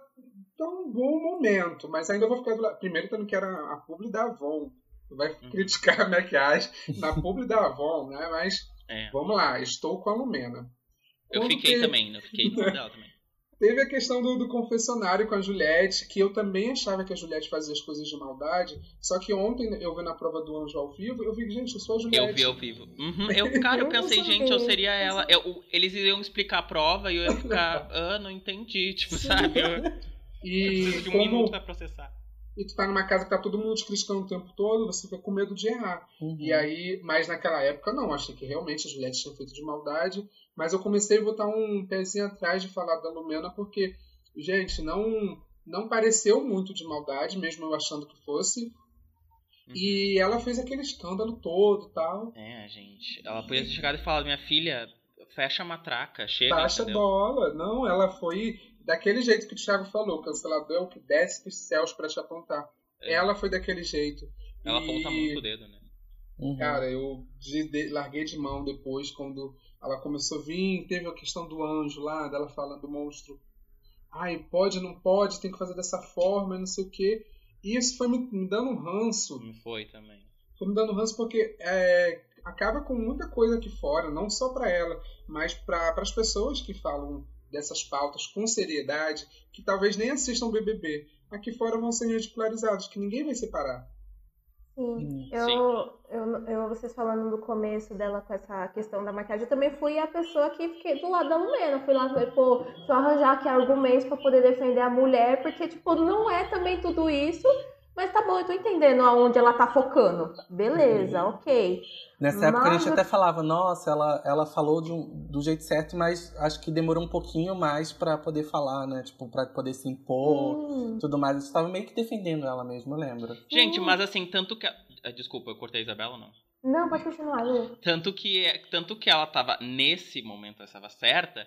tão bom momento, mas ainda vou ficar do lado. Primeiro que eu não quero a, a publi da Avon. Vai Uhum. criticar a maquiagem na publi da Avon, né? Mas É. vamos lá, estou com a Lumena. Eu Quando fiquei te- também, eu fiquei lado dela também. Teve a questão do, do confessionário com a Juliette, que eu também achava que a Juliette fazia as coisas de maldade. Só que ontem eu vi na prova do anjo ao vivo, eu vi, gente, eu sou a Juliette. Eu vi ao vivo. Uhum, eu, cara, eu Eu pensei, gente, eu seria ela. Eu- eles iriam explicar a prova e eu ia ficar, ah, não entendi, tipo, sabe? Eu, eu E preciso de um como minuto pra processar. E tu tá numa casa que tá todo mundo te criticando o tempo todo, você fica com medo de errar. Uhum. E aí, mas naquela época não, achei que realmente a Juliette tinha feito de maldade. Mas eu comecei a botar um pezinho atrás de falar da Lumena, porque, gente, não, não pareceu muito de maldade, mesmo eu achando que fosse. Uhum. E ela fez aquele escândalo todo e tal. É, gente. Ela podia ter chegado e falado, minha filha, fecha a matraca, chega, Baixa a entendeu? bola. Não, ela foi daquele jeito que o Thiago falou, cancelador é o que desce dos céus pra te apontar. É. Ela foi daquele jeito. Ela E, aponta muito o dedo, né? Uhum. Cara, eu de- de- larguei de mão depois, quando ela começou a vir, teve a questão do anjo lá, dela falando do monstro. Ai, pode, não pode, tem que fazer dessa forma, e não sei o quê. E isso foi me, me dando um ranço. Me foi também. Foi me dando um ranço porque é, acaba com muita coisa aqui fora, não só pra ela, mas para as pessoas que falam dessas pautas com seriedade, que talvez nem assistam BBB. Aqui fora vão ser ridicularizados, que ninguém vai separar. Sim. Hum. Eu, eu, eu, vocês falando no começo dela com essa questão da maquiagem, eu também fui a pessoa que fiquei do lado da Lumena. Fui lá, falei, pô, só arranjar aqui argumentos pra poder defender a mulher, porque, tipo, não é também tudo isso, mas tá bom, eu tô entendendo aonde ela tá focando. Beleza, ok. Nessa época a gente até falava, nossa, ela, ela falou de um- do jeito certo, mas acho que demorou um pouquinho mais pra poder falar, né? Tipo, pra poder se impor Hum, tudo mais. Eu estava meio que defendendo ela mesmo, eu lembro. Gente, Hum. mas assim, tanto que. a- ah, Desculpa, eu cortei a Isabela ou não? Não, pode continuar, Lu. Tanto que, tanto que ela tava, nesse momento, ela estava certa,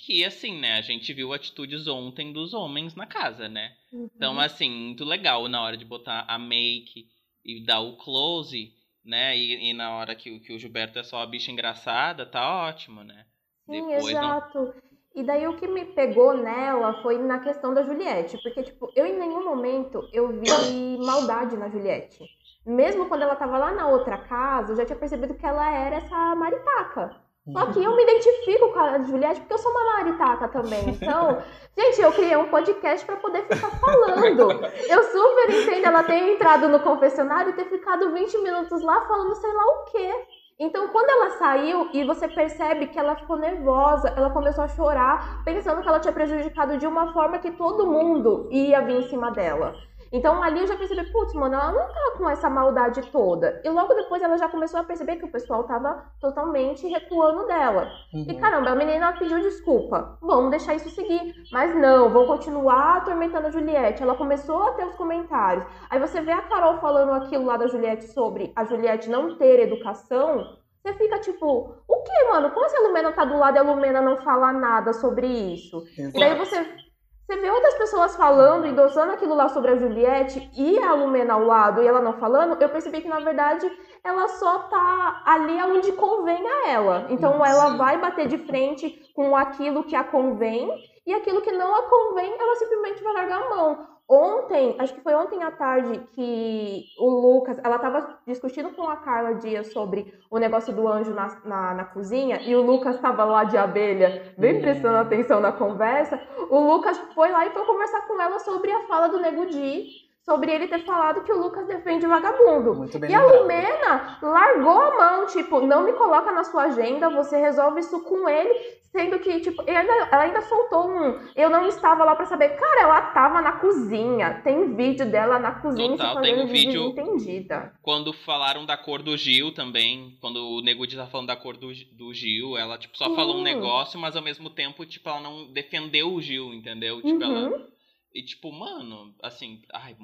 que assim, né, a gente viu atitudes ontem dos homens na casa, né? Uhum. Então, assim, muito legal na hora de botar a make e dá o close, né? E, e, na hora que, que o Gilberto é só a bicha engraçada, tá ótimo, né? Sim, Depois, exato. Não... E daí o que me pegou nela foi na questão da Juliette, porque tipo, eu em nenhum momento eu vi maldade na Juliette. Mesmo quando ela tava lá na outra casa, eu já tinha percebido que ela era essa maritaca. Só que eu me identifico com a Juliette porque eu sou uma maritaca também. Então, gente, eu criei um podcast para poder ficar falando. Eu super entendo ela ter entrado no confessionário e ter ficado 20 minutos lá falando sei lá o quê. Então, quando ela saiu e você percebe que ela ficou nervosa, ela começou a chorar, pensando que ela tinha prejudicado de uma forma que todo mundo ia vir em cima dela. Então ali eu já percebi, putz, mano, ela não tá com essa maldade toda. E logo depois ela já começou a perceber que o pessoal tava totalmente recuando dela. Uhum. E caramba, a menina pediu desculpa. Vamos deixar isso seguir. Mas não, vão continuar atormentando a Juliette. Ela começou a ter os comentários. Aí você vê a Carol falando aquilo lá da Juliette sobre a Juliette não ter educação. Você fica tipo, o que, mano? Como se a Lumena tá do lado e a Lumena não fala nada sobre isso? Exato. E daí você você vê outras pessoas falando, endossando aquilo lá sobre a Juliette e a Lumena ao lado e ela não falando, eu percebi que na verdade ela só tá ali onde convém a ela. Então ela vai bater de frente com aquilo que a convém e aquilo que não a convém, ela simplesmente vai largar a mão. Ontem, acho que foi ontem à tarde que o Lucas, ela estava discutindo com a Carla Dias sobre o negócio do anjo na, na, na cozinha e o Lucas estava lá de abelha, bem uhum. prestando atenção na conversa. O Lucas foi lá e foi conversar com ela sobre a fala do Nego Di, sobre ele ter falado que o Lucas defende vagabundo. e a Lumena largou a mão, tipo, não me coloca na sua agenda, você resolve isso com ele, Sendo que, tipo, ainda, ela ainda soltou um. Eu não estava lá para saber. Cara, ela tava na cozinha. Tem vídeo dela na cozinha Total, fazendo tem um vídeo entendida. Quando falaram da cor do Gil também. Quando o Nego tava falando da cor do, do Gil, ela, tipo, só falou um negócio, mas ao mesmo tempo, tipo, ela não defendeu o Gil, entendeu? Tipo, uhum. ela. E, tipo, mano, assim. Ai,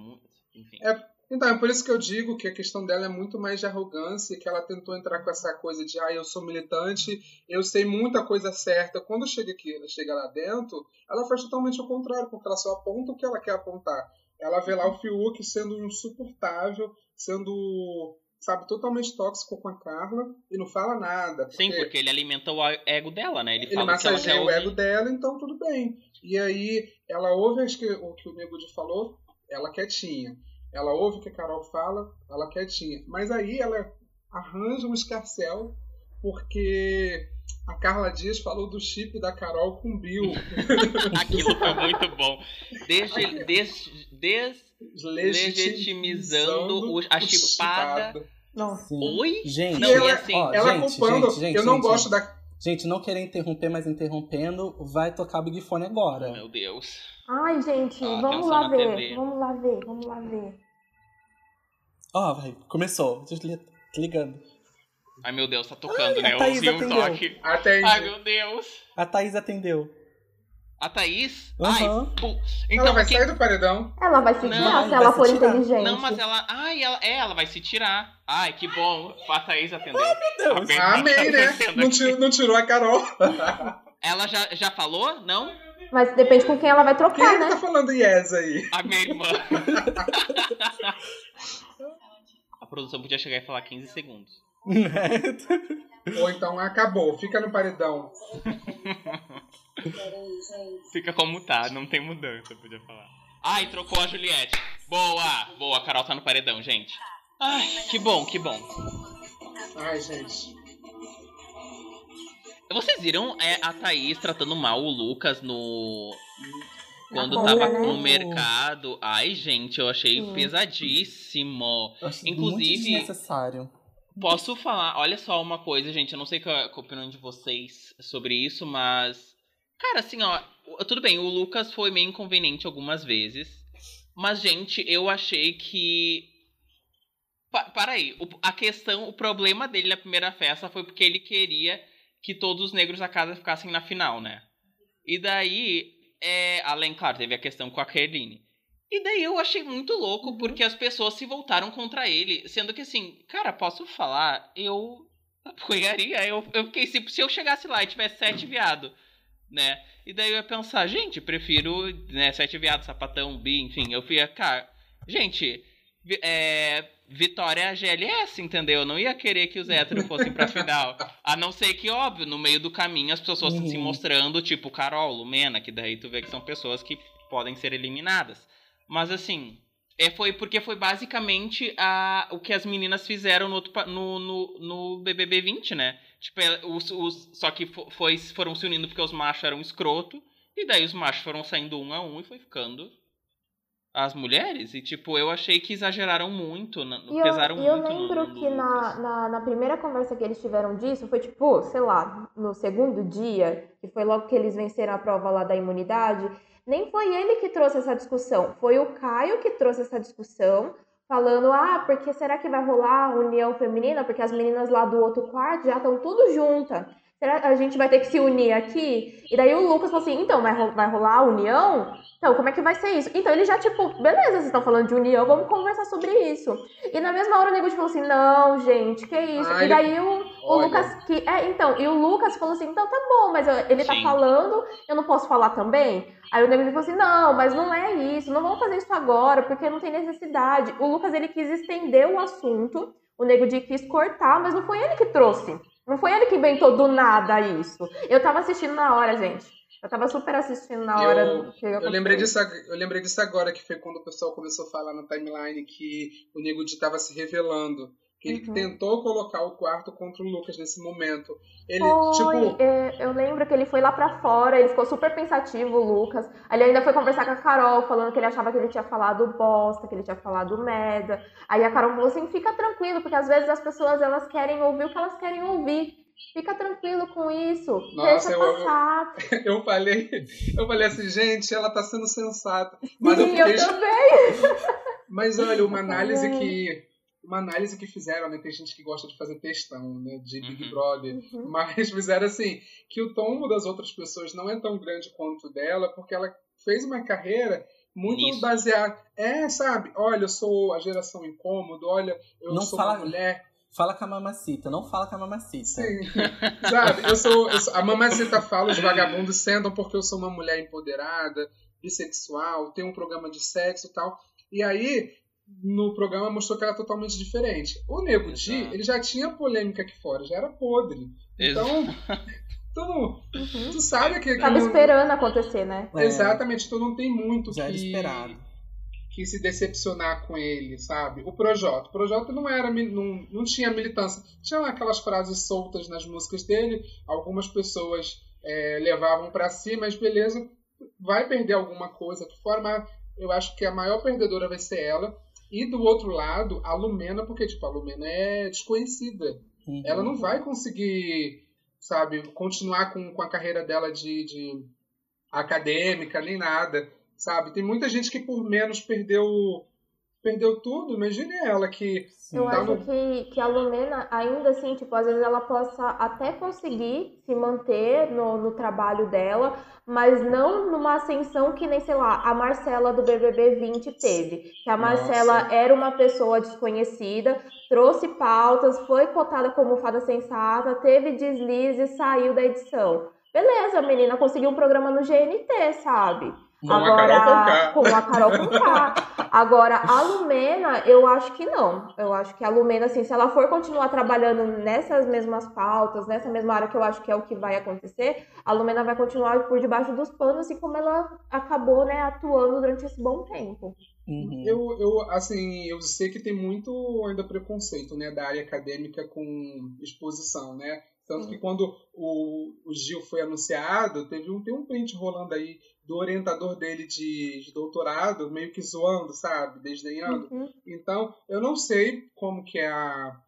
enfim. É então, é por isso que eu digo que a questão dela é muito mais de arrogância, que ela tentou entrar com essa coisa de, ah, eu sou militante, eu sei muita coisa certa. Quando chega aqui, ela chega lá dentro, ela faz totalmente o contrário, porque ela só aponta o que ela quer apontar. Ela vê lá o Fiuk sendo insuportável, sendo, sabe, totalmente tóxico com a Carla e não fala nada. Porque Sim, porque ele alimenta o ego dela, né? Ele, ele fala massageia que ela o ego dela, então tudo bem. E aí ela ouve o que o Nego falou, ela quietinha. Ela ouve o que a Carol fala, ela quietinha. Mas aí ela arranja um escarcel porque a Carla Dias falou do chip da Carol com Bill. Aquilo foi muito bom. Desde, desde, desde legitimizando o, a chipada. Nossa. Oi? Gente, não, ela, assim, ó, ela gente, culpando. Gente, gente, eu não gosto da. Gente, não querer interromper, mas interrompendo, vai tocar Big Fone agora. Meu Deus. Ai, gente, ah, vamos lá ver. TV. Vamos lá ver, vamos lá ver. Ó, oh, vai, começou. Desliga, ligando. Ai, meu Deus, tá tocando, Ai, né? Eu ouvi um toque. Atende. Ai, meu Deus. A Thaís atendeu. A Thaís? Uhum. Ai, pô. Então, ela vai sair do paredão. Ela vai se tirar não, se ela for tirar. inteligente. Não, mas ela. Ai, ela, é, ela vai se tirar. Ai, que bom. A Thaís atendeu. Ai, meu Deus. Amém, né? Não tirou, não tirou a Carol. ela já, já falou? Não? Mas depende com quem ela vai trocar, quem né? Quem tá falando yes aí? A minha irmã. A produção podia chegar e falar 15 segundos. Ou então acabou, fica no paredão. fica como tá, não tem mudança, podia falar. Ai, trocou a Juliette. Boa! Boa, a Carol tá no paredão, gente. Ai, que bom, que bom. Ai, gente. Vocês viram é, a Thaís tratando mal o Lucas no quando tava né? no mercado. Ai, gente, eu achei Sim. pesadíssimo. Eu achei Inclusive. Muito Posso falar, olha só uma coisa, gente. Eu não sei qual é a opinião de vocês sobre isso, mas. Cara, assim, ó. Tudo bem, o Lucas foi meio inconveniente algumas vezes. Mas, gente, eu achei que. Pa para aí. O, a questão, o problema dele na primeira festa foi porque ele queria que todos os negros da casa ficassem na final, né? E daí é, além, claro, teve a questão com a Kerline. E daí eu achei muito louco uhum. porque as pessoas se voltaram contra ele. Sendo que assim, cara, posso falar? Eu apoiaria. Eu, eu fiquei, se, se eu chegasse lá e tivesse sete viado, né? E daí eu ia pensar, gente, prefiro, né, sete viados, sapatão, bi, enfim. Eu fui, cara, gente, é, vitória GLS, entendeu? Eu não ia querer que os héteros fossem pra final. A não ser que, óbvio, no meio do caminho as pessoas uhum. se mostrando, tipo Carol, Lumena, que daí tu vê que são pessoas que podem ser eliminadas. Mas assim, é, foi porque foi basicamente a, o que as meninas fizeram no, no, no, no BBB 20, né? Tipo, é, os, os, só que foi, foram se unindo porque os machos eram escroto. E daí os machos foram saindo um a um e foi ficando as mulheres. E, tipo, eu achei que exageraram muito, e pesaram eu, muito. Eu lembro no, no que na, na, na, primeira conversa que eles tiveram disso, foi tipo, sei lá, no segundo dia, que foi logo que eles venceram a prova lá da imunidade, nem foi ele que trouxe essa discussão, foi o Caio que trouxe essa discussão, falando, ah, porque será que vai rolar união feminina? Porque as meninas lá do outro quarto já estão tudo juntas. Será que a gente vai ter que se unir aqui? E daí o Lucas falou assim, então, vai rolar a união? Então, como é que vai ser isso? Então, ele já, tipo, beleza, vocês estão falando de união, vamos conversar sobre isso. E na mesma hora o Nego falou assim, não, gente, que isso? Ai, e daí o, o Lucas, que, é, então, e o Lucas falou assim, então tá bom, mas ele tá Sim. tá falando, eu não posso falar também? Aí o Nego falou assim, não, mas não é isso, não vamos fazer isso agora, porque não tem necessidade. O Lucas, ele quis estender o assunto, o Nego de quis cortar, mas não foi ele que trouxe. Não foi ele que inventou do nada isso. Eu tava assistindo na hora, gente. Eu tava super assistindo na hora eu, que eu lembrei disso Eu lembrei disso agora, que foi quando o pessoal começou a falar na timeline que o Nego de tava se revelando. Que ele uhum. tentou colocar o quarto contra o Lucas nesse momento. Ele, foi, tipo... É, eu lembro que ele foi lá pra fora, ele ficou super pensativo, o Lucas. Ele ainda foi conversar com a Carol, falando que ele achava que ele tinha falado bosta, que ele tinha falado merda. Aí a Carol falou assim, fica tranquilo, porque às vezes as pessoas elas querem ouvir o que elas querem ouvir. Fica tranquilo com isso. Nossa, deixa eu, passar. Eu, eu, falei, eu falei assim, gente, ela tá sendo sensata. Mas Sim, eu, fiquei... eu também. Mas olha, uma análise que uma análise que fizeram, né? Tem gente que gosta de fazer textão, né? De Big uhum. Brother. Uhum. Mas fizeram assim, que o tombo das outras pessoas não é tão grande quanto o dela, porque ela fez uma carreira muito baseada. É, sabe? Olha, eu sou a geração incômodo, olha, eu não sou fala, uma mulher. Fala com a mamacita, não fala com a mamacita. Sim. sabe? Eu sou, eu sou, a mamacita fala, os vagabundos sentam porque eu sou uma mulher empoderada, bissexual, tenho um programa de sexo e tal. E aí, no programa mostrou que era totalmente diferente. O Nego Di, ele já tinha polêmica aqui fora, já era podre. Então, tu, uhum. tu sabe que... Tava não... esperando acontecer, né? É. Exatamente, tu não tem muito já que... esperado. Que se decepcionar com ele, sabe? O Projota. O Projota não era, não, não tinha militância. Tinha aquelas frases soltas nas músicas dele, algumas pessoas é, levavam para si, mas beleza, vai perder alguma coisa aqui fora, mas eu acho que a maior perdedora vai ser ela. E do outro lado, a Lumena, porque tipo, a Lumena é desconhecida. Uhum. Ela não vai conseguir, sabe, continuar com, com a carreira dela de, de acadêmica, nem nada, sabe? Tem muita gente que por menos perdeu perdeu tudo. Imagine ela que. Eu tá acho no... que, que a Lumena, ainda assim, tipo, às vezes ela possa até conseguir se manter no, no trabalho dela, mas não numa ascensão que nem, sei lá, a Marcela do BBB 20 teve. Que a Marcela Nossa. era uma pessoa desconhecida, trouxe pautas, foi cotada como fada sensata, teve deslize, saiu da edição. Beleza, a menina conseguiu um programa no GNT, sabe? Com Agora, a Carol com a Carol com K. Agora, a Lumena, eu acho que não. Eu acho que a Lumena, assim, se ela for continuar trabalhando nessas mesmas pautas, nessa mesma área que eu acho que é o que vai acontecer, a Lumena vai continuar por debaixo dos panos, assim como ela acabou, né, atuando durante esse bom tempo. Uhum. Eu, eu, assim, eu sei que tem muito ainda preconceito, né, da área acadêmica com exposição, né? Tanto que quando o, o Gil foi anunciado, teve um, tem um print rolando aí do orientador dele de, de doutorado, meio que zoando, sabe? Desdenhando. Uhum. Então, eu não sei como que é a.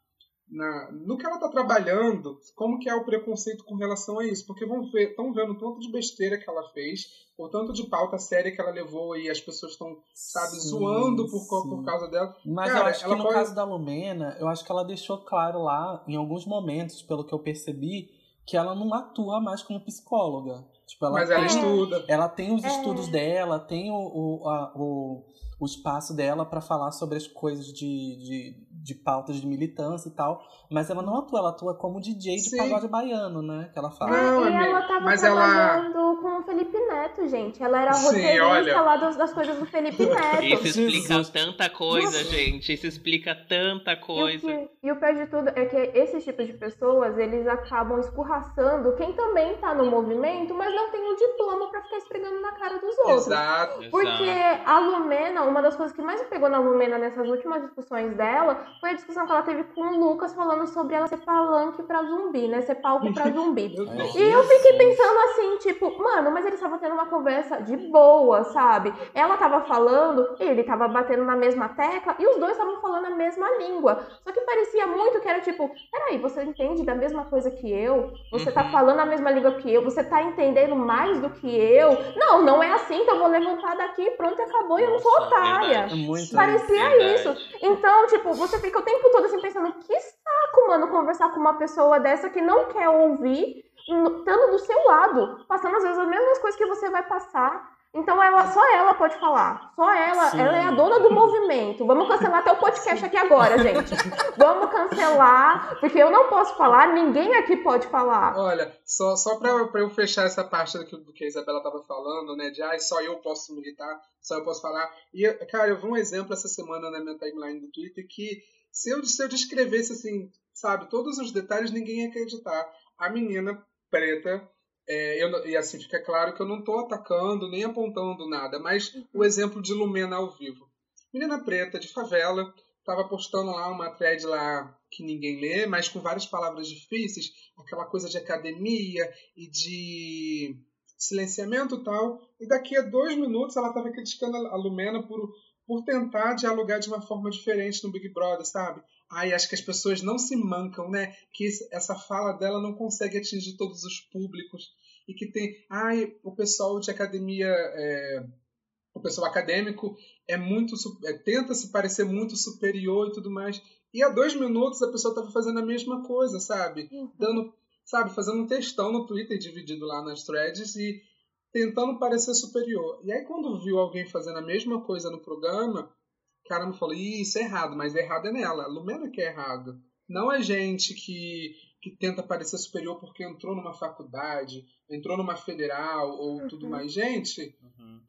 Na, no que ela está trabalhando, como que é o preconceito com relação a isso, porque vão ver, estão vendo o tanto de besteira que ela fez, o tanto de pauta séria que ela levou e as pessoas estão, sabe, sim, zoando por, por causa dela. Mas Cara, eu acho que no pode... caso da Lumena, eu acho que ela deixou claro lá, em alguns momentos, pelo que eu percebi, que ela não atua mais como psicóloga. Tipo, ela Mas tem, ela estuda. Ela tem os é. estudos dela, tem o, o, a, o, o espaço dela para falar sobre as coisas de, de, de pautas de militância e tal. Mas ela não atua, ela atua como DJ de Sim. pagode baiano, né? Que ela fala. Não, e ela tava mas trabalhando ela... com o Felipe Neto, gente. Ela era roteirista olha... lá das, das coisas do Felipe Neto. Isso explica tanta coisa, gente. Isso explica tanta coisa. E o, que, e o pior de tudo é que esses tipos de pessoas, eles acabam escorraçando quem também tá no movimento, mas não tem o diploma para ficar esfregando na cara dos outros. Exato. Porque Exato. a Lumena, uma das coisas que mais me pegou na Lumena nessas últimas discussões dela, foi a discussão que ela teve com o Lucas falando sobre ela ser palanque pra zumbi, né? Ser palco pra zumbi. e eu fiquei pensando assim, tipo, mano, mas eles estavam tendo uma conversa de boa, sabe? Ela tava falando, ele tava batendo na mesma tecla e os dois estavam falando a mesma língua. Só que parecia muito que era tipo, peraí, você entende da mesma coisa que eu? Você tá uhum. falando a mesma língua que eu? Você tá entendendo mais do que eu? Não, não é assim, então eu vou levantar daqui e pronto, acabou e eu não sou otária. Muito Parecia verdade. isso. Então, tipo, você fica o tempo todo assim pensando, que saco, mano, conversar com uma pessoa dessa que não quer ouvir, estando do seu lado, passando às vezes as mesmas coisas que você vai passar. Então ela, só ela pode falar. Só ela, Sim. ela é a dona do movimento. Vamos cancelar até o podcast aqui agora, gente. Vamos cancelar, porque eu não posso falar, ninguém aqui pode falar. Olha, só, só pra, pra eu fechar essa parte do que, do que a Isabela tava falando, né? De ah, só eu posso militar, só eu posso falar. E, cara, eu vi um exemplo essa semana na minha timeline do Twitter que se eu, se eu descrevesse assim, sabe, todos os detalhes, ninguém ia acreditar. A menina preta é, eu, e assim fica claro que eu não estou atacando nem apontando nada, mas o exemplo de Lumena ao vivo. Menina preta de favela, estava postando lá uma thread lá que ninguém lê, mas com várias palavras difíceis, aquela coisa de academia e de silenciamento tal. E daqui a dois minutos ela estava criticando a Lumena por, por tentar dialogar de uma forma diferente no Big Brother, sabe? Ai, acho que as pessoas não se mancam, né? Que essa fala dela não consegue atingir todos os públicos. E que tem. Ai, o pessoal de academia. É, o pessoal acadêmico é muito. É, tenta se parecer muito superior e tudo mais. E há dois minutos a pessoa estava fazendo a mesma coisa, sabe? Uhum. Dando. Sabe, fazendo um textão no Twitter dividido lá nas threads e tentando parecer superior. E aí, quando viu alguém fazendo a mesma coisa no programa, caramba, falou, isso é errado, mas errado é nela. A Lumena que é errado. Não é gente que, que tenta parecer superior porque entrou numa faculdade, entrou numa federal ou uhum. tudo mais. Gente, uhum.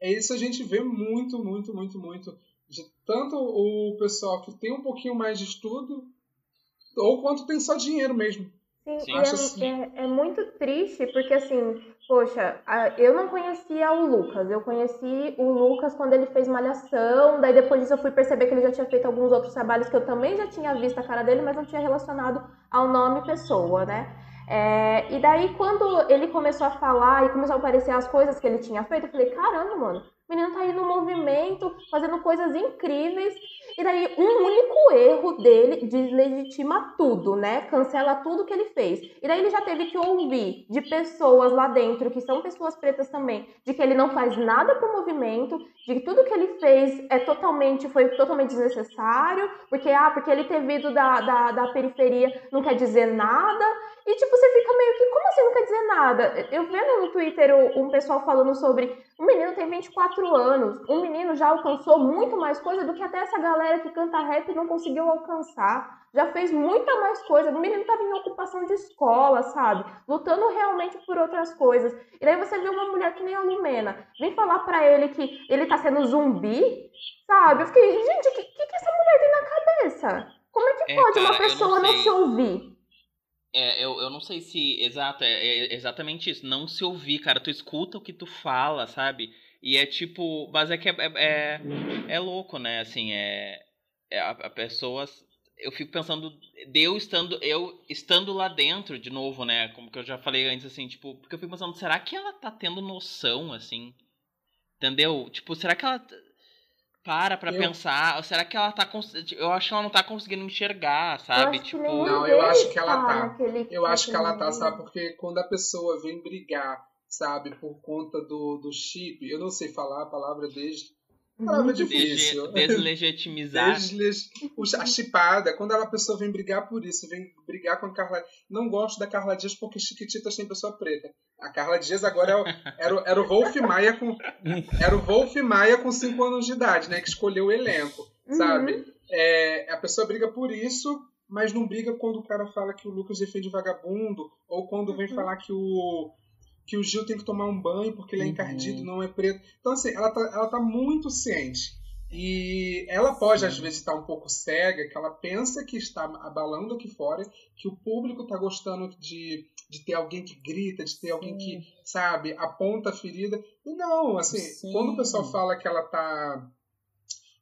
é isso a gente vê muito, muito, muito, muito. De tanto o pessoal que tem um pouquinho mais de estudo, ou quanto tem só dinheiro mesmo. Sim, Sim. É, assim. é, é, muito triste, porque assim, poxa, eu não conhecia o Lucas. Eu conheci o Lucas quando ele fez Malhação, daí depois disso eu fui perceber que ele já tinha feito alguns outros trabalhos que eu também já tinha visto a cara dele, mas não tinha relacionado ao nome pessoa, né? É, e daí, quando ele começou a falar e começou a aparecer as coisas que ele tinha feito, eu falei: caramba, mano, o menino tá aí no movimento, fazendo coisas incríveis. E daí, um único erro dele deslegitima tudo, né? Cancela tudo que ele fez. E daí, ele já teve que ouvir de pessoas lá dentro, que são pessoas pretas também, de que ele não faz nada pro movimento, de que tudo que ele fez é totalmente, foi totalmente desnecessário, porque, ah, porque ele ter vindo da, da, da periferia não quer dizer nada. E, tipo, você fica meio que, como assim não quer dizer nada? Eu vendo no Twitter um pessoal falando sobre um menino tem 24 anos, um menino já alcançou muito mais coisa do que até essa galera que canta rap não conseguiu alcançar. Já fez muita mais coisa. O menino estava em ocupação de escola, sabe? Lutando realmente por outras coisas. E daí você vê uma mulher que nem a Lumena. Vem falar para ele que ele tá sendo zumbi, sabe? Eu fiquei, gente, o que, que, que essa mulher tem na cabeça? Como é que é, pode cara, uma pessoa não, não se ouvir? É, eu, eu não sei se. Exato, é, é, exatamente isso. Não se ouvir, cara. Tu escuta o que tu fala, sabe? E é tipo. Mas é que é, é, é, é louco, né? Assim, é. é a, a pessoa. Eu fico pensando, de eu estando, eu estando lá dentro de novo, né? Como que eu já falei antes, assim, tipo, porque eu fico pensando, será que ela tá tendo noção, assim? Entendeu? Tipo, será que ela para pra eu... pensar. Ou será que ela tá. Eu acho que ela não tá conseguindo enxergar, sabe? Tipo. Não, eu acho que ela tá. Eu acho que ela tá, sabe? Porque quando a pessoa vem brigar, sabe, por conta do, do chip, eu não sei falar a palavra desde Palavra difícil. Deslegitimizar. Desleg... A chipada, quando a pessoa vem brigar por isso, vem brigar com a Carla. Não gosto da Carla Dias porque Chiquititas tem pessoa preta. A Carla Dias agora é o, era, o, era o Wolf Maia com. Era o Wolf Maia com 5 anos de idade, né? Que escolheu o elenco, sabe? Uhum. é, a pessoa briga por isso, mas não briga quando o cara fala que o Lucas defende vagabundo, ou quando vem Uhum. falar que o que o Gil tem que tomar um banho porque ele é Uhum. encardido, não é preto. Então, assim, ela tá, ela tá muito ciente. E ela pode, Sim. às vezes, estar um pouco cega, que ela pensa que está abalando aqui fora, que o público está gostando de, de ter alguém que grita, de ter alguém que, sabe, aponta a ferida. E não, assim, Sim. quando o pessoal fala que ela tá.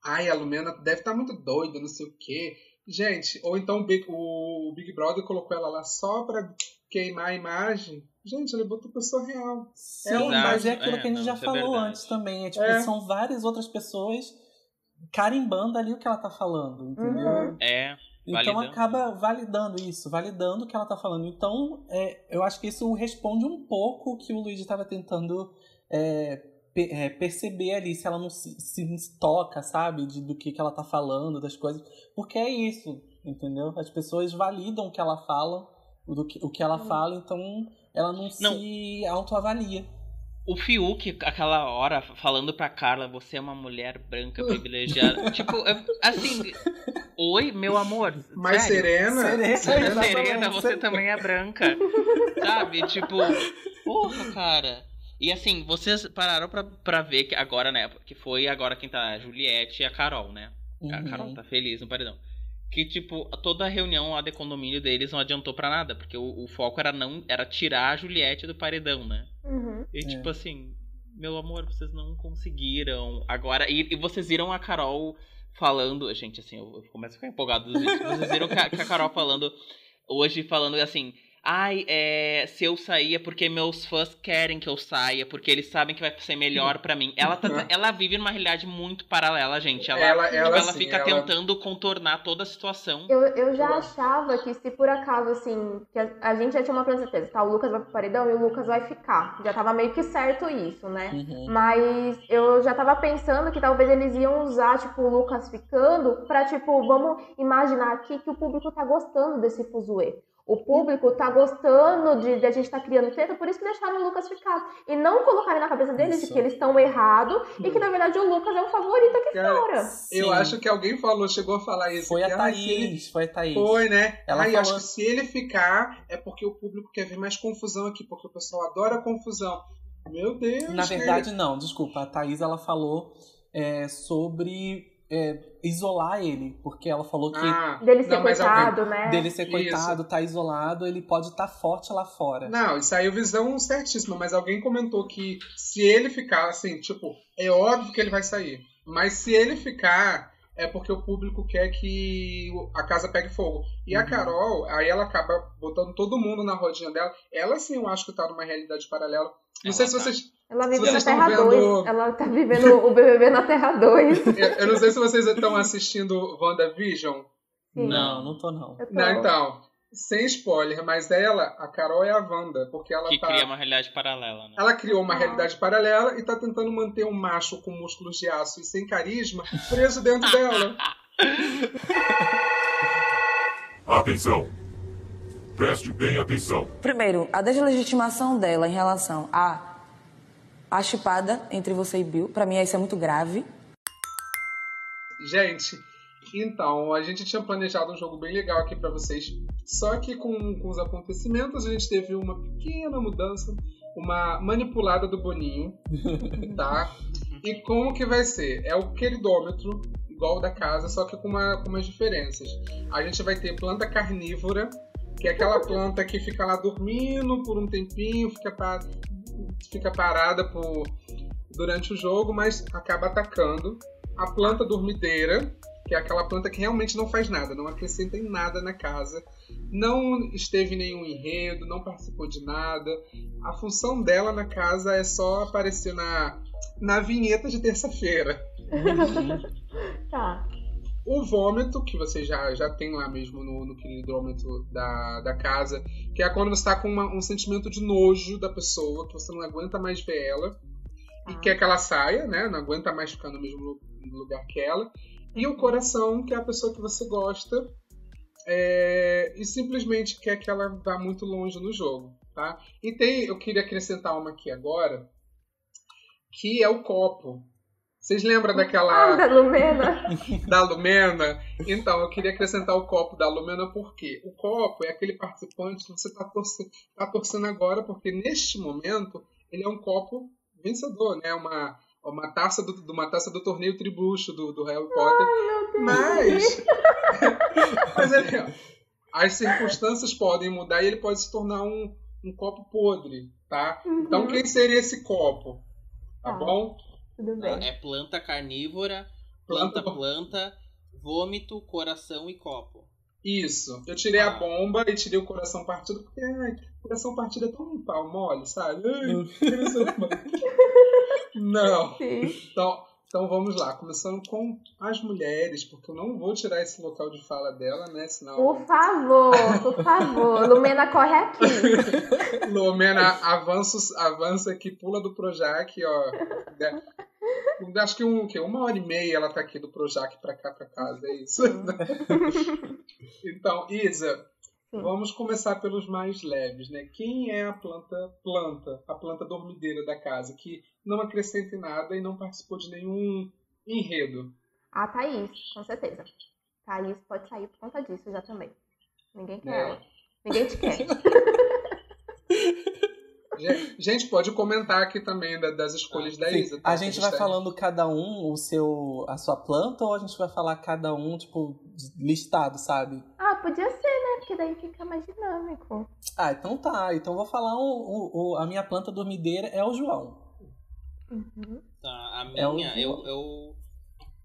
Ai, a Lumena deve estar muito doida, não sei o quê. Gente, ou então o Big, o Big Brother colocou ela lá só pra queimar a imagem. Gente, ele botou pessoa real. Sim, Exato, mas é aquilo é, que a gente não, já é falou verdade. antes também. É, tipo, É. são várias outras pessoas carimbando ali o que ela tá falando, entendeu? Uhum. É, Então Validando. acaba validando isso, validando o que ela tá falando. Então, é, eu acho que isso responde um pouco o que o Luigi estava tentando é, pe- é, perceber ali, se ela não se, se toca, sabe? De, do que, que ela tá falando, das coisas. Porque é isso, entendeu? As pessoas validam o que ela fala, do que, o que ela fala, então ela não, Não. se autoavalia. O Fiuk, aquela hora, falando pra Carla, você é uma mulher branca privilegiada. tipo, assim. Oi, meu amor. Mais sério? serena. Serena. Serena, você também é branca. Sabe? Tipo, porra, cara. E assim, vocês pararam pra, pra ver que agora, né? Que foi agora quem tá a Juliette e a Carol, né? A Uhum. Carol tá feliz no paredão. Que, tipo, toda a reunião lá de condomínio deles não adiantou pra nada, porque o, o foco era não era tirar a Juliette do paredão, né? Uhum. E É. tipo assim, meu amor, vocês não conseguiram. Agora, e, e vocês viram a Carol falando. Gente, assim, eu, eu começo a ficar empolgado dos vídeos. Vocês viram que a, que a Carol falando hoje, falando assim. Ai, é, se eu sair é porque meus fãs querem que eu saia, porque eles sabem que vai ser melhor pra mim. Ela, tá, ela vive numa realidade muito paralela, gente. Ela, Ela, tipo, ela, ela assim, fica ela- tentando contornar toda a situação. Eu, eu já achava que se por acaso, assim, que a, a gente já tinha uma plena certeza, tá? O Lucas vai pro paredão e o Lucas vai ficar. Já tava meio que certo isso, né? Uhum. Mas eu já tava pensando que talvez eles iam usar, tipo, o Lucas ficando pra, tipo, vamos imaginar aqui que o público tá gostando desse fuzuê. O público tá gostando de, de a gente tá criando treta, por isso que deixaram o Lucas ficar. E não colocarem na cabeça deles de que eles estão errados e que, na verdade, o Lucas é o favorito aqui Cara, fora. Eu Sim. acho que alguém falou, chegou a falar isso. Foi que, a ah, se ele- Thaís, foi a Thaís. Foi, né? Ela Ai, falou- acho que se ele ficar, é porque o público quer ver mais confusão aqui, porque o pessoal adora confusão. Meu Deus. Na verdade, não, desculpa. A Thaís ela falou é, sobre é, isolar ele, porque ela falou que Ah, Dele ser não, mas alguém- coitado, né? dele ser Isso. coitado, tá isolado, ele pode estar forte lá fora. Não, isso aí é visão certíssima, mas alguém comentou que se ele ficar, assim, tipo, é óbvio que ele vai sair. Mas se ele ficar, é porque o público quer que a casa pegue fogo. E a Uhum. Carol, aí ela acaba botando todo mundo na rodinha dela. Ela sim, eu acho que tá numa realidade paralela. Não Ela sei se tá. vocês. Ela vive Vocês na Terra vendo- 2. Ela tá vivendo o BBB na Terra 2. Eu, eu não sei se vocês estão assistindo WandaVision. Sim. Não, não tô não. Tô- Não, então. Sem spoiler, mas ela, a Carol é a Wanda, porque ela Que tá. cria uma realidade paralela, né? Ela criou uma Ah. realidade paralela e tá tentando manter um macho com músculos de aço e sem carisma preso dentro dela. Atenção! Preste bem atenção. Primeiro, a deslegitimação dela em relação à a chupada entre você e Bill, pra mim isso é muito grave. Gente, então, a gente tinha planejado um jogo bem legal aqui pra vocês. Só que com, com os acontecimentos a gente teve uma pequena mudança, uma manipulada do Boninho, tá? E como que vai ser? É o queridômetro, igual o da casa, só que com, uma, com umas diferenças. A gente vai ter planta carnívora, que é aquela planta que fica lá dormindo por um tempinho, fica, pa- fica parada por, durante o jogo, mas acaba atacando. A planta dormideira, que é aquela planta que realmente não faz nada, não acrescenta em nada na casa, não esteve em nenhum enredo, não participou de nada. A função dela na casa é só aparecer na, na vinheta de terça-feira. Tá. O vômito, que você já, já tem lá mesmo no, no queridômetro da, da casa, que é quando você está com uma- um sentimento de nojo da pessoa, que você não aguenta mais ver ela, e Ah. quer que ela saia, né? Não aguenta mais ficar no mesmo lu- lugar que ela. E o coração, que é a pessoa que você gosta, é, e simplesmente quer que ela vá muito longe no jogo, tá? E tem, eu queria acrescentar uma aqui agora, que é o copo. Vocês lembram Ah, daquela da Lumena. da Lumena? Então, eu queria acrescentar o copo da Lumena porque o copo é aquele participante que você está torcendo, tá torcendo agora, porque neste momento ele é um copo vencedor, né? Uma, uma taça do, uma taça do torneio tribucho do, do Harry Potter. Mas, mas ele- as circunstâncias podem mudar e ele pode se tornar um, um copo podre, tá? Então Uhum. quem seria esse copo? Tá Tá. bom? Tudo bem. É planta carnívora, Planta- planta, vômito, coração e copo. Isso. Eu tirei a Ah. bomba e tirei o coração partido, porque ai, coração partido é tão um pau mole, sabe? Ai, mole. Não. Sim. Então, então vamos lá, começando com as mulheres, porque eu não vou tirar esse local de fala dela, né? Senão. Por favor, por favor. Lumena corre aqui. Lumena avança, avança aqui, pula do Projac, ó. Acho que, um, que uma hora e meia ela tá aqui do Projac pra cá, pra casa, é isso. então, Isa. Vamos começar pelos mais leves, né? Quem é a planta, planta, a planta dormideira da casa, que não acrescenta em nada e não participou de nenhum enredo? A Thaís, com certeza. Thaís pode sair por conta disso já também. Ninguém quer É. ela. Ninguém te quer. Ge- Gente, pode comentar aqui também da- das escolhas da Sim, Isa. tá? A gente vai falando cada um o seu, a sua planta ou a gente vai falar cada um, tipo, listado, sabe? Ah, podia ser, né? Porque daí fica mais dinâmico. Ah, então tá. Então eu vou falar o, o- o- a minha planta dormideira é o João. Uhum. Tá, a É minha, eu, João. eu,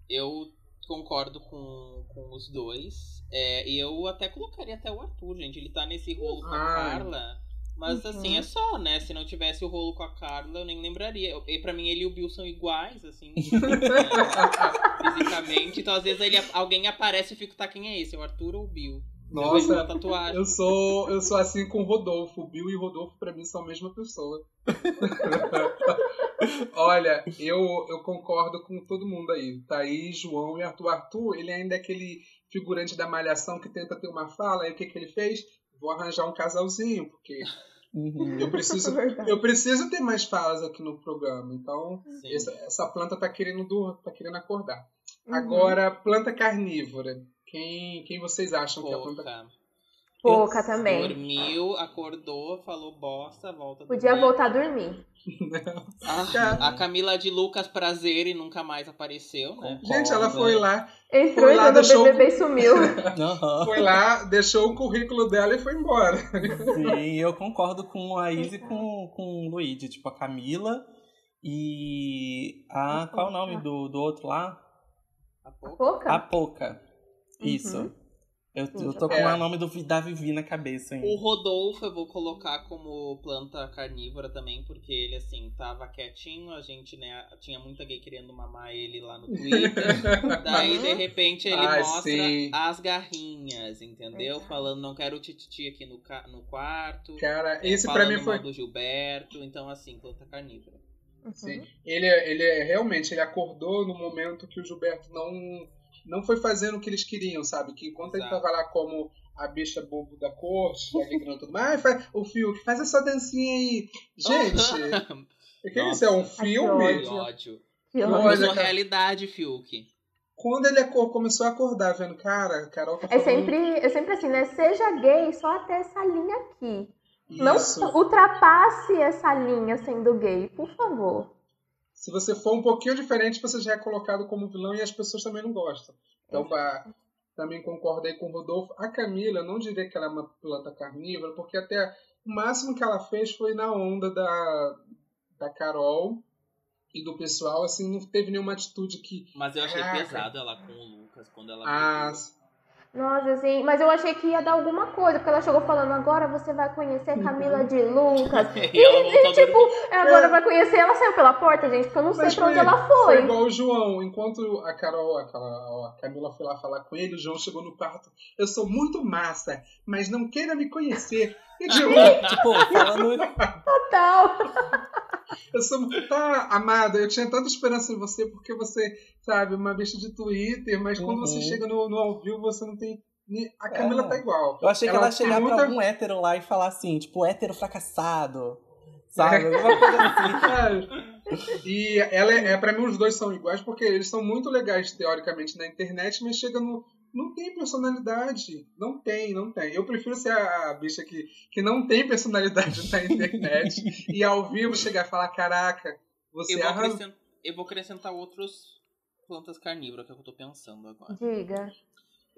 eu concordo com, com os dois. É, e eu até colocaria até o Arthur, gente. Ele tá nesse rolo com a Ai. Carla. Mas Uhum. assim, é só, né? Se não tivesse o rolo com a Carla, eu nem lembraria. Eu- E pra mim ele e o Bill são iguais, assim. né, fisicamente. Então, às vezes, ele, alguém aparece e eu fico, tá, quem é esse? É o Arthur ou o Bill? Eu Nossa, uma tatuagem. eu sou, eu sou assim com o Rodolfo. Bill e o Rodolfo, pra mim, são a mesma pessoa. Olha, eu, eu concordo com todo mundo aí. Thaís, João e Arthur. Arthur, ele ainda é aquele figurante da malhação que tenta ter uma fala. Aí o que, que ele fez? Vou arranjar um casalzinho, porque Uhum. eu preciso, Verdade. eu preciso ter mais falas aqui no programa. Então, essa, essa planta tá querendo, dur- tá querendo acordar. Uhum. Agora, planta carnívora. Quem, quem vocês acham que é a planta Pouca. Pouca também. Dormiu, acordou, falou bosta, volta a Podia dormir. voltar a dormir. Ah, a Camila de Lucas Prazer e nunca mais apareceu, né? Gente, ela foi lá, Entrou Foi lá, deixou- BBB e sumiu. Aham. foi lá, deixou o currículo dela e foi embora. Sim, eu concordo com a Izzy e com, com o Luigi. Tipo, a Camila e a. Qual o nome do, do outro lá? A pouco. Pouca? A Poca. Isso. Uhum. Eu, Sim, eu tô com é. o nome do, da Vivi na cabeça O ainda. Rodolfo eu vou colocar como planta carnívora também, porque ele, assim, tava quietinho, a gente, né, tinha muita gay querendo mamar ele lá no Twitter. Daí, de repente, ele Ai, mostra sim. as garrinhas, entendeu? Falando, não quero tititi aqui no, ca- no quarto. Cara, é, esse pra mim foi. do Gilberto, então, assim, planta carnívora. Uhum. Sim. Ele, é- ele é realmente ele acordou no momento que o Gilberto não, não foi fazendo o que eles queriam, sabe? Que enquanto ele Exato. tava lá como a bicha bobo da corte, alegrando tudo mais, faz, o Fiuk, faz a sua dancinha aí. Gente, o que isso? É um filme? Que ódio. Que Olha, ódio. Realidade, Fiuk. Quando ele começou a acordar, vendo, cara, a Carol tá É falando sempre, é sempre assim, né? Seja gay só até essa linha aqui. Não isso. ultrapasse essa linha sendo gay, por favor. Se você for um pouquinho diferente, você já é colocado como vilão e as pessoas também não gostam. Então, pá, também concordo aí com o Rodolfo. A Camila, eu não diria que ela é uma planta carnívora, porque até o máximo que ela fez foi na onda da, da Carol e do pessoal, assim, não teve nenhuma atitude que. Mas eu achei Caraca. pesado ela com o Lucas quando ela Ah, brigou. Nossa, assim, mas eu achei que ia dar alguma coisa, porque ela chegou falando, agora você vai conhecer Camila de Lucas. E a tipo, dormir. é, agora vai conhecer, ela saiu pela porta, gente, porque eu não sei Mas pra onde ela Foi foi. igual o João. Enquanto a Carol, a, Carol- a Camila foi lá falar com ele, o João chegou no quarto. Eu sou muito massa, mas não queira me conhecer. E João, Tipo, falando. Total. Eu sou. Tá, amada, eu tinha tanta esperança em você porque você, sabe, uma bicha de Twitter, mas quando Uhum. você chega no, no ao vivo, você não tem. A Camila É. tá igual. Eu achei que ela tem chegar muita- pra algum hétero lá e falar assim, tipo, hétero fracassado. Sabe? Alguma coisa assim. É, E ela é, é para mim os dois são iguais porque eles são muito legais teoricamente na internet, mas chega no não tem personalidade, não tem, não tem. Eu prefiro ser a, a bicha que, que não tem personalidade na internet e ao vivo chegar e falar caraca, você Eu vou, arrasou. acrescentar, eu vou acrescentar outros plantas carnívoras, que é o que eu tô pensando agora. Diga.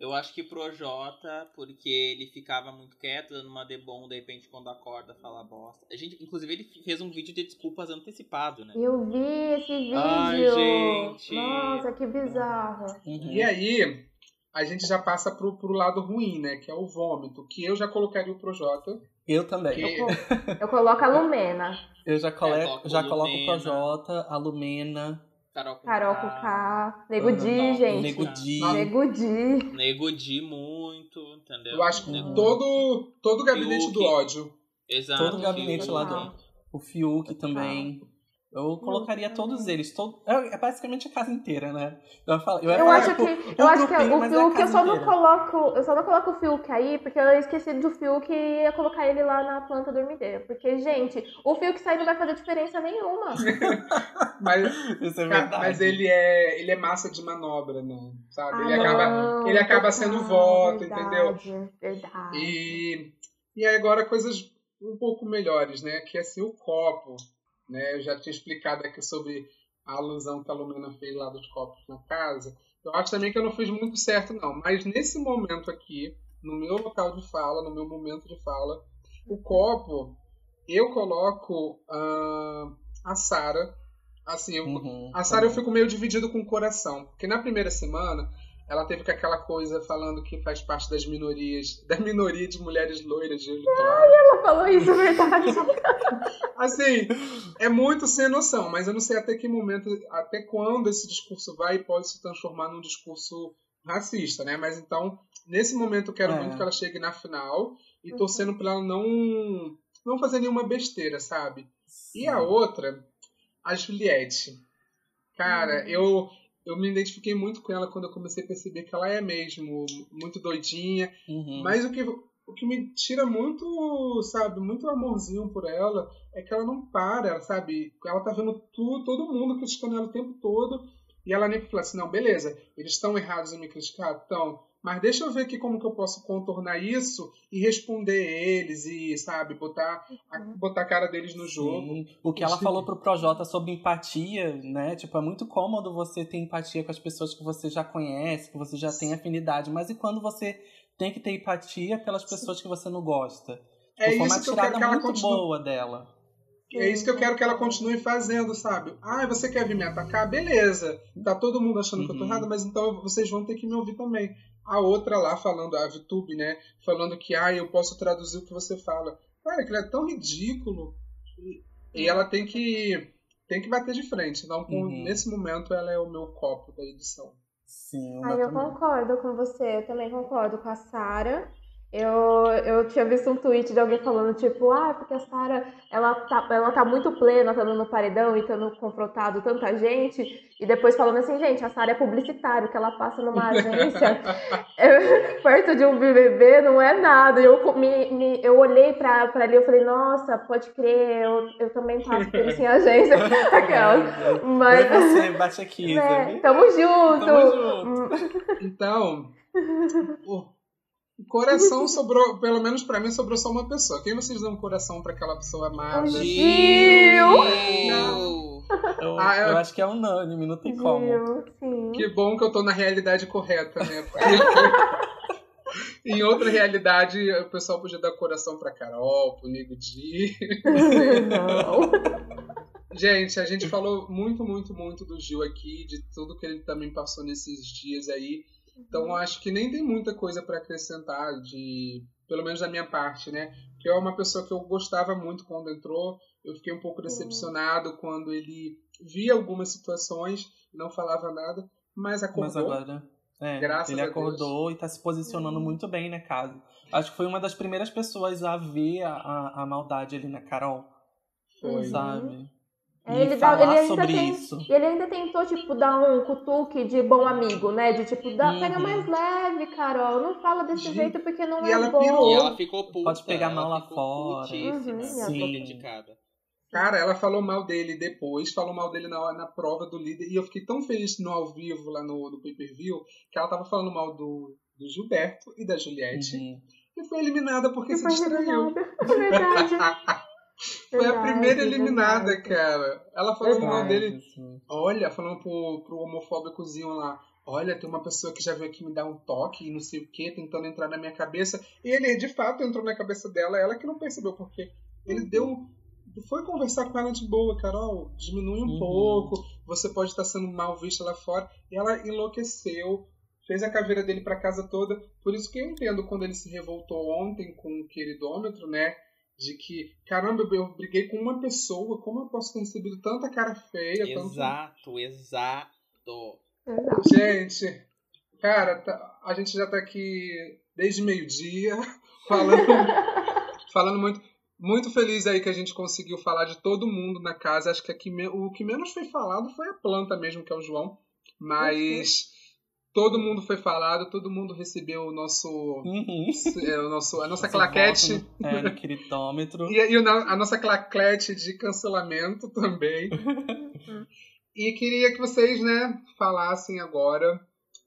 Eu acho que pro Jota, porque ele ficava muito quieto, dando uma debom, de repente, quando acorda, fala bosta. A gente, inclusive, ele fez um vídeo de desculpas antecipado, né? Eu vi esse vídeo. Ai, gente. Nossa, que bizarro. Uhum. E aí, a gente já passa pro, pro lado ruim, né? Que é o vômito, que eu já colocaria o Projota. Eu também. Que- Eu, co- eu coloco a Lumena. Eu já, cole... É, coloco já coloco o. Projota, a Lumena, Carol com Carol K. K. Nego Uhum. Di, gente. Nego Di. Nego Di. Nego Di muito, entendeu? Eu acho que Nego- todo, todo o gabinete Fiuk. do ódio. Exato, todo o gabinete Fiuk. lá do- o Fiuk também. Eu colocaria todos eles. Todo... É é basicamente a casa inteira, né? Eu, falar- eu Eu falar, acho tipo, que, um eu acho que o é Fiuk, eu só não inteira. coloco, eu só não coloco o Fiuk aí, porque eu esqueci do Fiuk e ia colocar ele lá na planta dormideira. Porque, gente, o Fiuk sair não vai fazer diferença nenhuma. Mas, Isso é verdade. mas ele é, ele é massa de manobra, né? Sabe? Ele Ah, acaba. não, ele acaba sendo total, voto, verdade, entendeu? Verdade. E, e agora coisas um pouco melhores, né? Que é assim, o copo. Né? Eu já tinha explicado aqui sobre a alusão que a Lumena fez lá dos copos na casa. Eu acho também que eu não fiz muito certo, não. Mas nesse momento aqui, no meu local de fala, no meu momento de fala, o copo, eu coloco ah, a Sara. Assim, eu, Uhum, a Sarah eu também. fico meio dividido com o coração. Porque na primeira semana, ela teve com aquela coisa falando que faz parte das minorias, da minoria de mulheres loiras de olho claro. Ela falou isso, verdade. Assim, é muito sem noção, mas eu não sei até que momento, até quando esse discurso vai e pode se transformar num discurso racista, né? Mas então, nesse momento eu quero É. muito que ela chegue na final e Uhum. torcendo pra ela não, não fazer nenhuma besteira, sabe? E a Sim. outra, a Juliette. Cara, Uhum. eu, eu me identifiquei muito com ela quando eu comecei a perceber que ela é mesmo muito doidinha. Uhum. Mas o que, o que me tira muito, sabe, muito amorzinho por ela é que ela não para, sabe? Ela tá vendo tudo, todo mundo criticando ela o tempo todo. E ela nem fala assim, não, beleza, eles estão errados em me criticar? Estão. Mas deixa eu ver aqui como que eu posso contornar isso e responder eles e, sabe, botar a, botar a cara deles no jogo. Sim. O que ela falou pro Projota sobre empatia, né? Tipo, é muito cômodo você ter empatia com as pessoas que você já conhece, que você já tem afinidade. Mas e quando você tem que ter empatia pelas pessoas que você não gosta? É Tipo, foi uma isso que eu quero tirada que muito continue. boa dela. É isso que eu quero que ela continue fazendo, sabe? Ah, você quer vir me atacar? Beleza. Tá todo mundo achando que eu tô Uhum. errada, mas então vocês vão ter que me ouvir também. A outra lá falando, a VTube, né? Falando que, ah, eu posso traduzir o que você fala. Cara, aquilo é tão ridículo. E, e ela tem que tem que bater de frente. Então, Uhum. nesse momento, ela é o meu copo da edição. Sim, Ai, meu eu concordo com você, eu também concordo com a Sara. Eu, eu tinha visto um tweet de alguém falando, tipo, ah, porque a Sara, ela tá, ela tá muito plena, tá no paredão e tendo confrontado tanta gente. E depois falando assim, gente, a Sara é publicitário, que ela passa numa agência é, perto de um BBB, não é nada. Eu, me, me- eu olhei pra, pra ali, eu falei, nossa, pode crer, eu, eu também passo por isso em agência. Aquelas. Mas, Oi, você, bate aqui, né, tamo junto. Tamo junto. Então, coração sobrou, pelo menos pra mim, sobrou só uma pessoa. Quem vocês dão coração pra aquela pessoa amada? Gil! Gil! Eu, Ah, eu- eu acho que é unânime, não tem como. Gil, sim. Que bom que eu tô na realidade correta, né? Em outra realidade, o pessoal podia dar coração pra Carol, pro Nego Di. Não. Gente, a gente falou muito, muito, muito do Gil aqui, de tudo que ele também passou nesses dias aí. Então, eu acho que nem tem muita coisa pra acrescentar, de pelo menos da minha parte, né? Porque é uma pessoa que eu gostava muito quando entrou. Eu fiquei um pouco decepcionado quando ele via algumas situações e não falava nada, mas acordou. Mas agora, é, Graças ele a Deus. acordou e tá se posicionando muito bem, né, caso. Acho que foi uma das primeiras pessoas a ver a, a, a maldade ali na Carol, Foi. sabe? É, e ele, dá, ele, ainda sobre tem- isso. e ele ainda tentou, tipo, dar um cutuque de bom amigo, né? De tipo, dá, pega Uhum. mais leve, Carol. Não fala desse Gente, jeito porque não e é ela bom. pirou. E ela ficou puta. Pode pegar mal lá fora. Uhum, ficou sim. criticada. Cara, ela falou mal dele depois, falou mal dele na, na prova do líder, e eu fiquei tão feliz no ao vivo, lá no, no pay-per-view, que ela tava falando mal do, do Gilberto e da Juliette. Uhum. E foi eliminada porque se Foi distraiu. eliminada. É verdade. Foi a Verdade, primeira eliminada, verdade. cara. Ela mal Verdade. dele. Isso. Olha, falando pro, pro homofóbicozinho lá. Olha, tem uma pessoa que já veio aqui me dar um toque e não sei o que, tentando entrar na minha cabeça. E ele, de fato, entrou na cabeça dela, ela que não percebeu, porque ele deu. Foi conversar com ela de boa, Carol. Diminui um Uhum. pouco, você pode estar sendo mal vista lá fora. E ela enlouqueceu, fez a caveira dele pra casa toda. Por isso que eu entendo quando ele se revoltou ontem com o queridômetro, né? De que, caramba, eu briguei com uma pessoa, como eu posso ter recebido tanta cara feia? tanto- Exato, exato. Exato. Gente, cara, tá- a gente já tá aqui desde meio-dia falando, falando muito, muito feliz aí que a gente conseguiu falar de todo mundo na casa. Acho que aqui o que menos foi falado foi a planta mesmo, que é o João. Mas todo mundo foi falado, todo mundo recebeu o nosso, Uhum. é, o nosso a nossa Esse claquete. no- É, no queritômetro. E, e o a nossa claquete de cancelamento também. e queria que vocês, né, falassem agora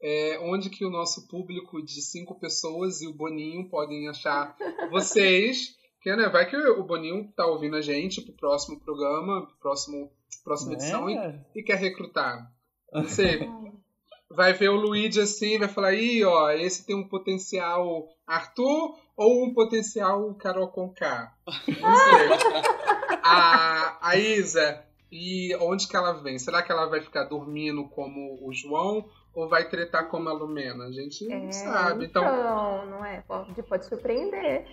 é, onde que o nosso público de cinco pessoas e o Boninho podem achar vocês. Que, né, vai que o Boninho tá ouvindo a gente pro próximo programa, pro próximo, próxima edição e, É. e quer recrutar. Você vai ver o Luigi assim, vai falar, ih, ó, esse tem um potencial Arthur ou um potencial Carol Conká? Não sei. a, a Isa, e onde que ela vem? Será que ela vai ficar dormindo como o João ou vai tretar como a Lumena? A gente não É, sabe. Então, não é? Pode, pode surpreender.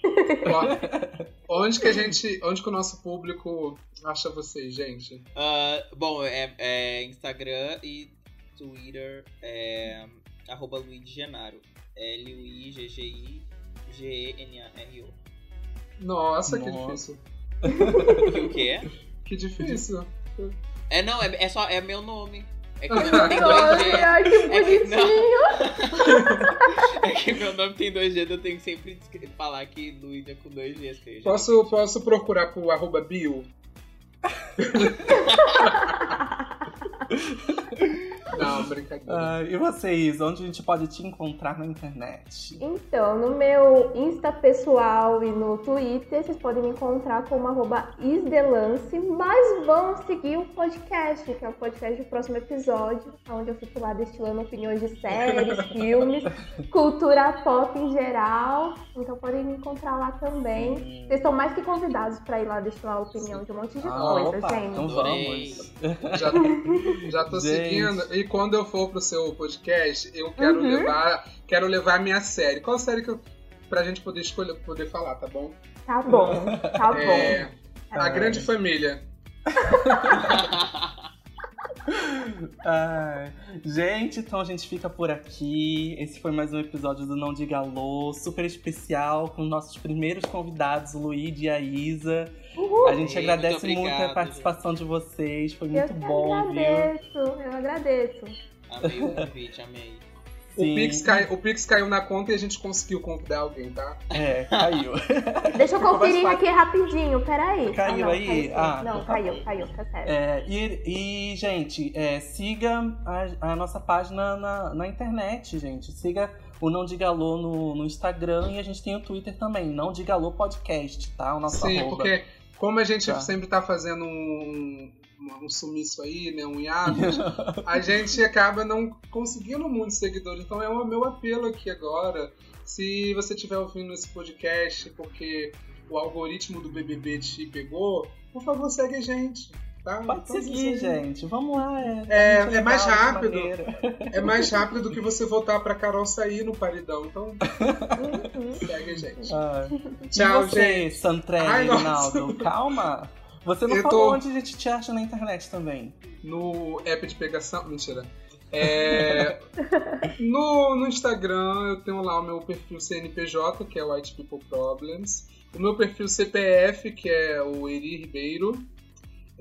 ó, onde que a gente, onde que o nosso público acha vocês, gente? Ah, bom, é, é Instagram e Twitter é arroba Luigi Genaro. L-U-I-G-G-I-G-E-N-A-R-O. Nossa, que Nossa. difícil. O que é? Que difícil. É, não, é, é só, é meu nome. É que meu nome tem dois G. ai, que É que, bonitinho. é que meu nome tem dois G, eu tenho que sempre falar que Luigi é com dois eu já- Posso, posso procurar pro arroba bio? Não, brincadeira. Ah, e vocês, onde a gente pode te encontrar na internet? Então, no meu Insta pessoal e no Twitter, vocês podem me encontrar como arroba isdelance, mas vão seguir o podcast, que é o podcast do próximo episódio, onde eu fico lá destilando opiniões de séries, filmes, cultura pop em geral. Então podem me encontrar lá também. Vocês estão mais que convidados para ir lá destilar a opinião de um monte de Ah, coisa, opa, gente. então vamos. Já, já tô Gente. seguindo. E quando eu for pro seu podcast, eu quero Uhum. levar quero levar a minha série. Qual série que eu. Pra gente poder escolher, poder falar, tá bom? Tá bom, tá bom. É, a Ah. Grande Família. Ai, gente, então a gente fica por aqui. Esse foi mais um episódio do Não Diga Alô, super especial, com nossos primeiros convidados, o Luigi e a Isa. Uhul. A gente agradece muito muito, obrigado, a participação de vocês, foi Eu muito que bom, viu? agradeço, eu agradeço. Amei o convite, amei. O. Pix, cai- o Pix caiu na conta e a gente conseguiu convidar alguém, tá? É, caiu. Deixa eu conferir aqui rapidinho, peraí. Caiu ah, não, aí? Caiu. Ah, não, então tá caiu, caiu, tá certo. É, e, e, gente, é, siga a, a nossa página na, na internet, gente. Siga o Não Diga Alô no, no Instagram e a gente tem o Twitter também, Não Diga Alô Podcast, tá? O nosso Sim, arroba. porque como a gente Tá. sempre tá fazendo um, um, um sumiço aí, né? Um hiatus, a gente acaba não conseguindo muitos seguidores. Então é o meu apelo aqui agora. Se você estiver ouvindo esse podcast porque o algoritmo do BBB te pegou, por favor, segue a gente. Tá? Pode Então, seguir, gente. Vamos lá. É, É- gente é mais legal rápido. É mais rápido do que você voltar pra Carol sair no paredão. Então, Uhum. segue a gente. Ah. Tchau, e você, gente. Santrelli, Ai, nossa. Rinaldo, calma. Você não Eu falou tô- onde a gente te acha na internet também. no app de pegação. Mentira. É, no, no Instagram eu tenho lá o meu perfil CNPJ, que é White People Problems. O meu perfil CPF, que é o Eri Ribeiro.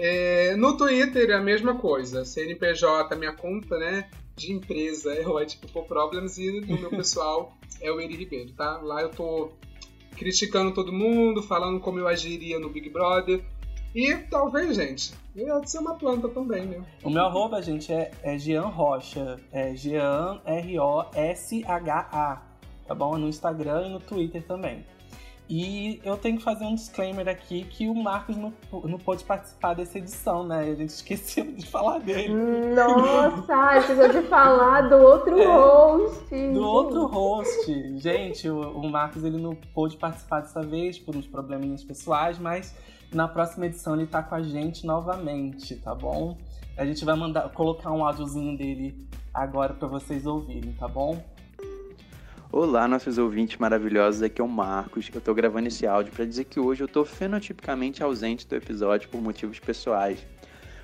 É, no Twitter é a mesma coisa. CNPJ, minha conta, né? De empresa é o People Problems e no meu pessoal é o Eri Ribeiro, tá? Lá eu tô criticando todo mundo, falando como eu agiria no Big Brother. E talvez, gente, ia ser uma planta também, né? O meu arroba, gente, é, é Jean Rocha. É Jean R-O-S-H-A. Tá bom? No Instagram e no Twitter também. E eu tenho que fazer um disclaimer aqui que o Marcos não, não pôde participar dessa edição, né? A gente esqueceu de falar dele. Nossa, esqueceu de falar do outro É, host. Do outro host. Gente, o, o Marcos ele não pôde participar dessa vez por uns probleminhas pessoais, mas na próxima edição ele tá com a gente novamente, tá bom? A gente vai mandar colocar um áudiozinho dele agora pra vocês ouvirem, tá bom? Olá, nossos ouvintes maravilhosos, aqui é o Marcos. Eu tô gravando esse áudio para dizer que hoje eu tô fenotipicamente ausente do episódio por motivos pessoais.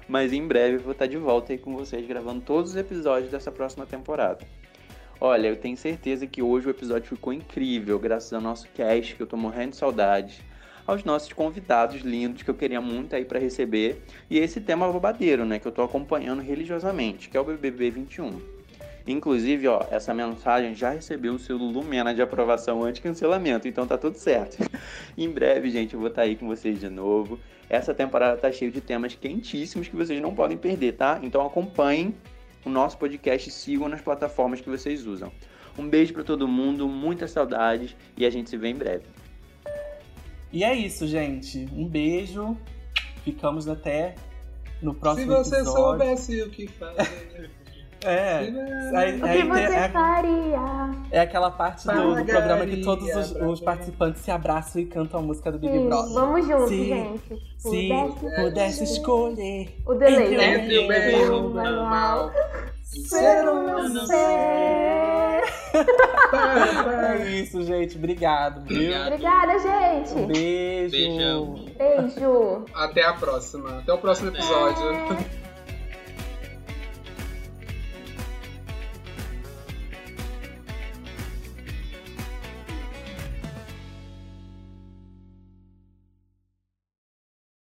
Mas em breve eu vou estar de volta aí com vocês gravando todos os episódios dessa próxima temporada. Olha, eu tenho certeza que hoje o episódio ficou incrível, graças ao nosso cast, que eu tô morrendo de saudades, aos nossos convidados lindos que eu queria muito aí para receber, e esse tema bobadeiro, né, que eu tô acompanhando religiosamente, que é o BBB 21. Inclusive, ó, essa mensagem já recebeu o selo Lumena de aprovação anti-cancelamento, então tá tudo certo. em breve, gente, eu vou estar aí com vocês de novo. Essa temporada tá cheia de temas quentíssimos que vocês não podem perder, tá? Então acompanhem o nosso podcast e sigam nas plataformas que vocês usam. Um beijo para todo mundo, muitas saudades e a gente se vê em breve. E é isso, gente. Um beijo. Ficamos até no Se próximo você episódio. soubesse o que fazer. É. Aí- O aí que tem- você é, faria? é aquela parte do, do programa que todos os, os participantes se abraçam e cantam a música do Big Brother. vamos juntos, Se- gente. Se Pudesse- pudesse escolher O delay, Entre né? o bem e o mal. ser um Não para. É isso, gente. Obrigado, viu? Obrigada, gente. Beijo. Beijão. Beijo. Até a próxima. Até o próximo Até. episódio.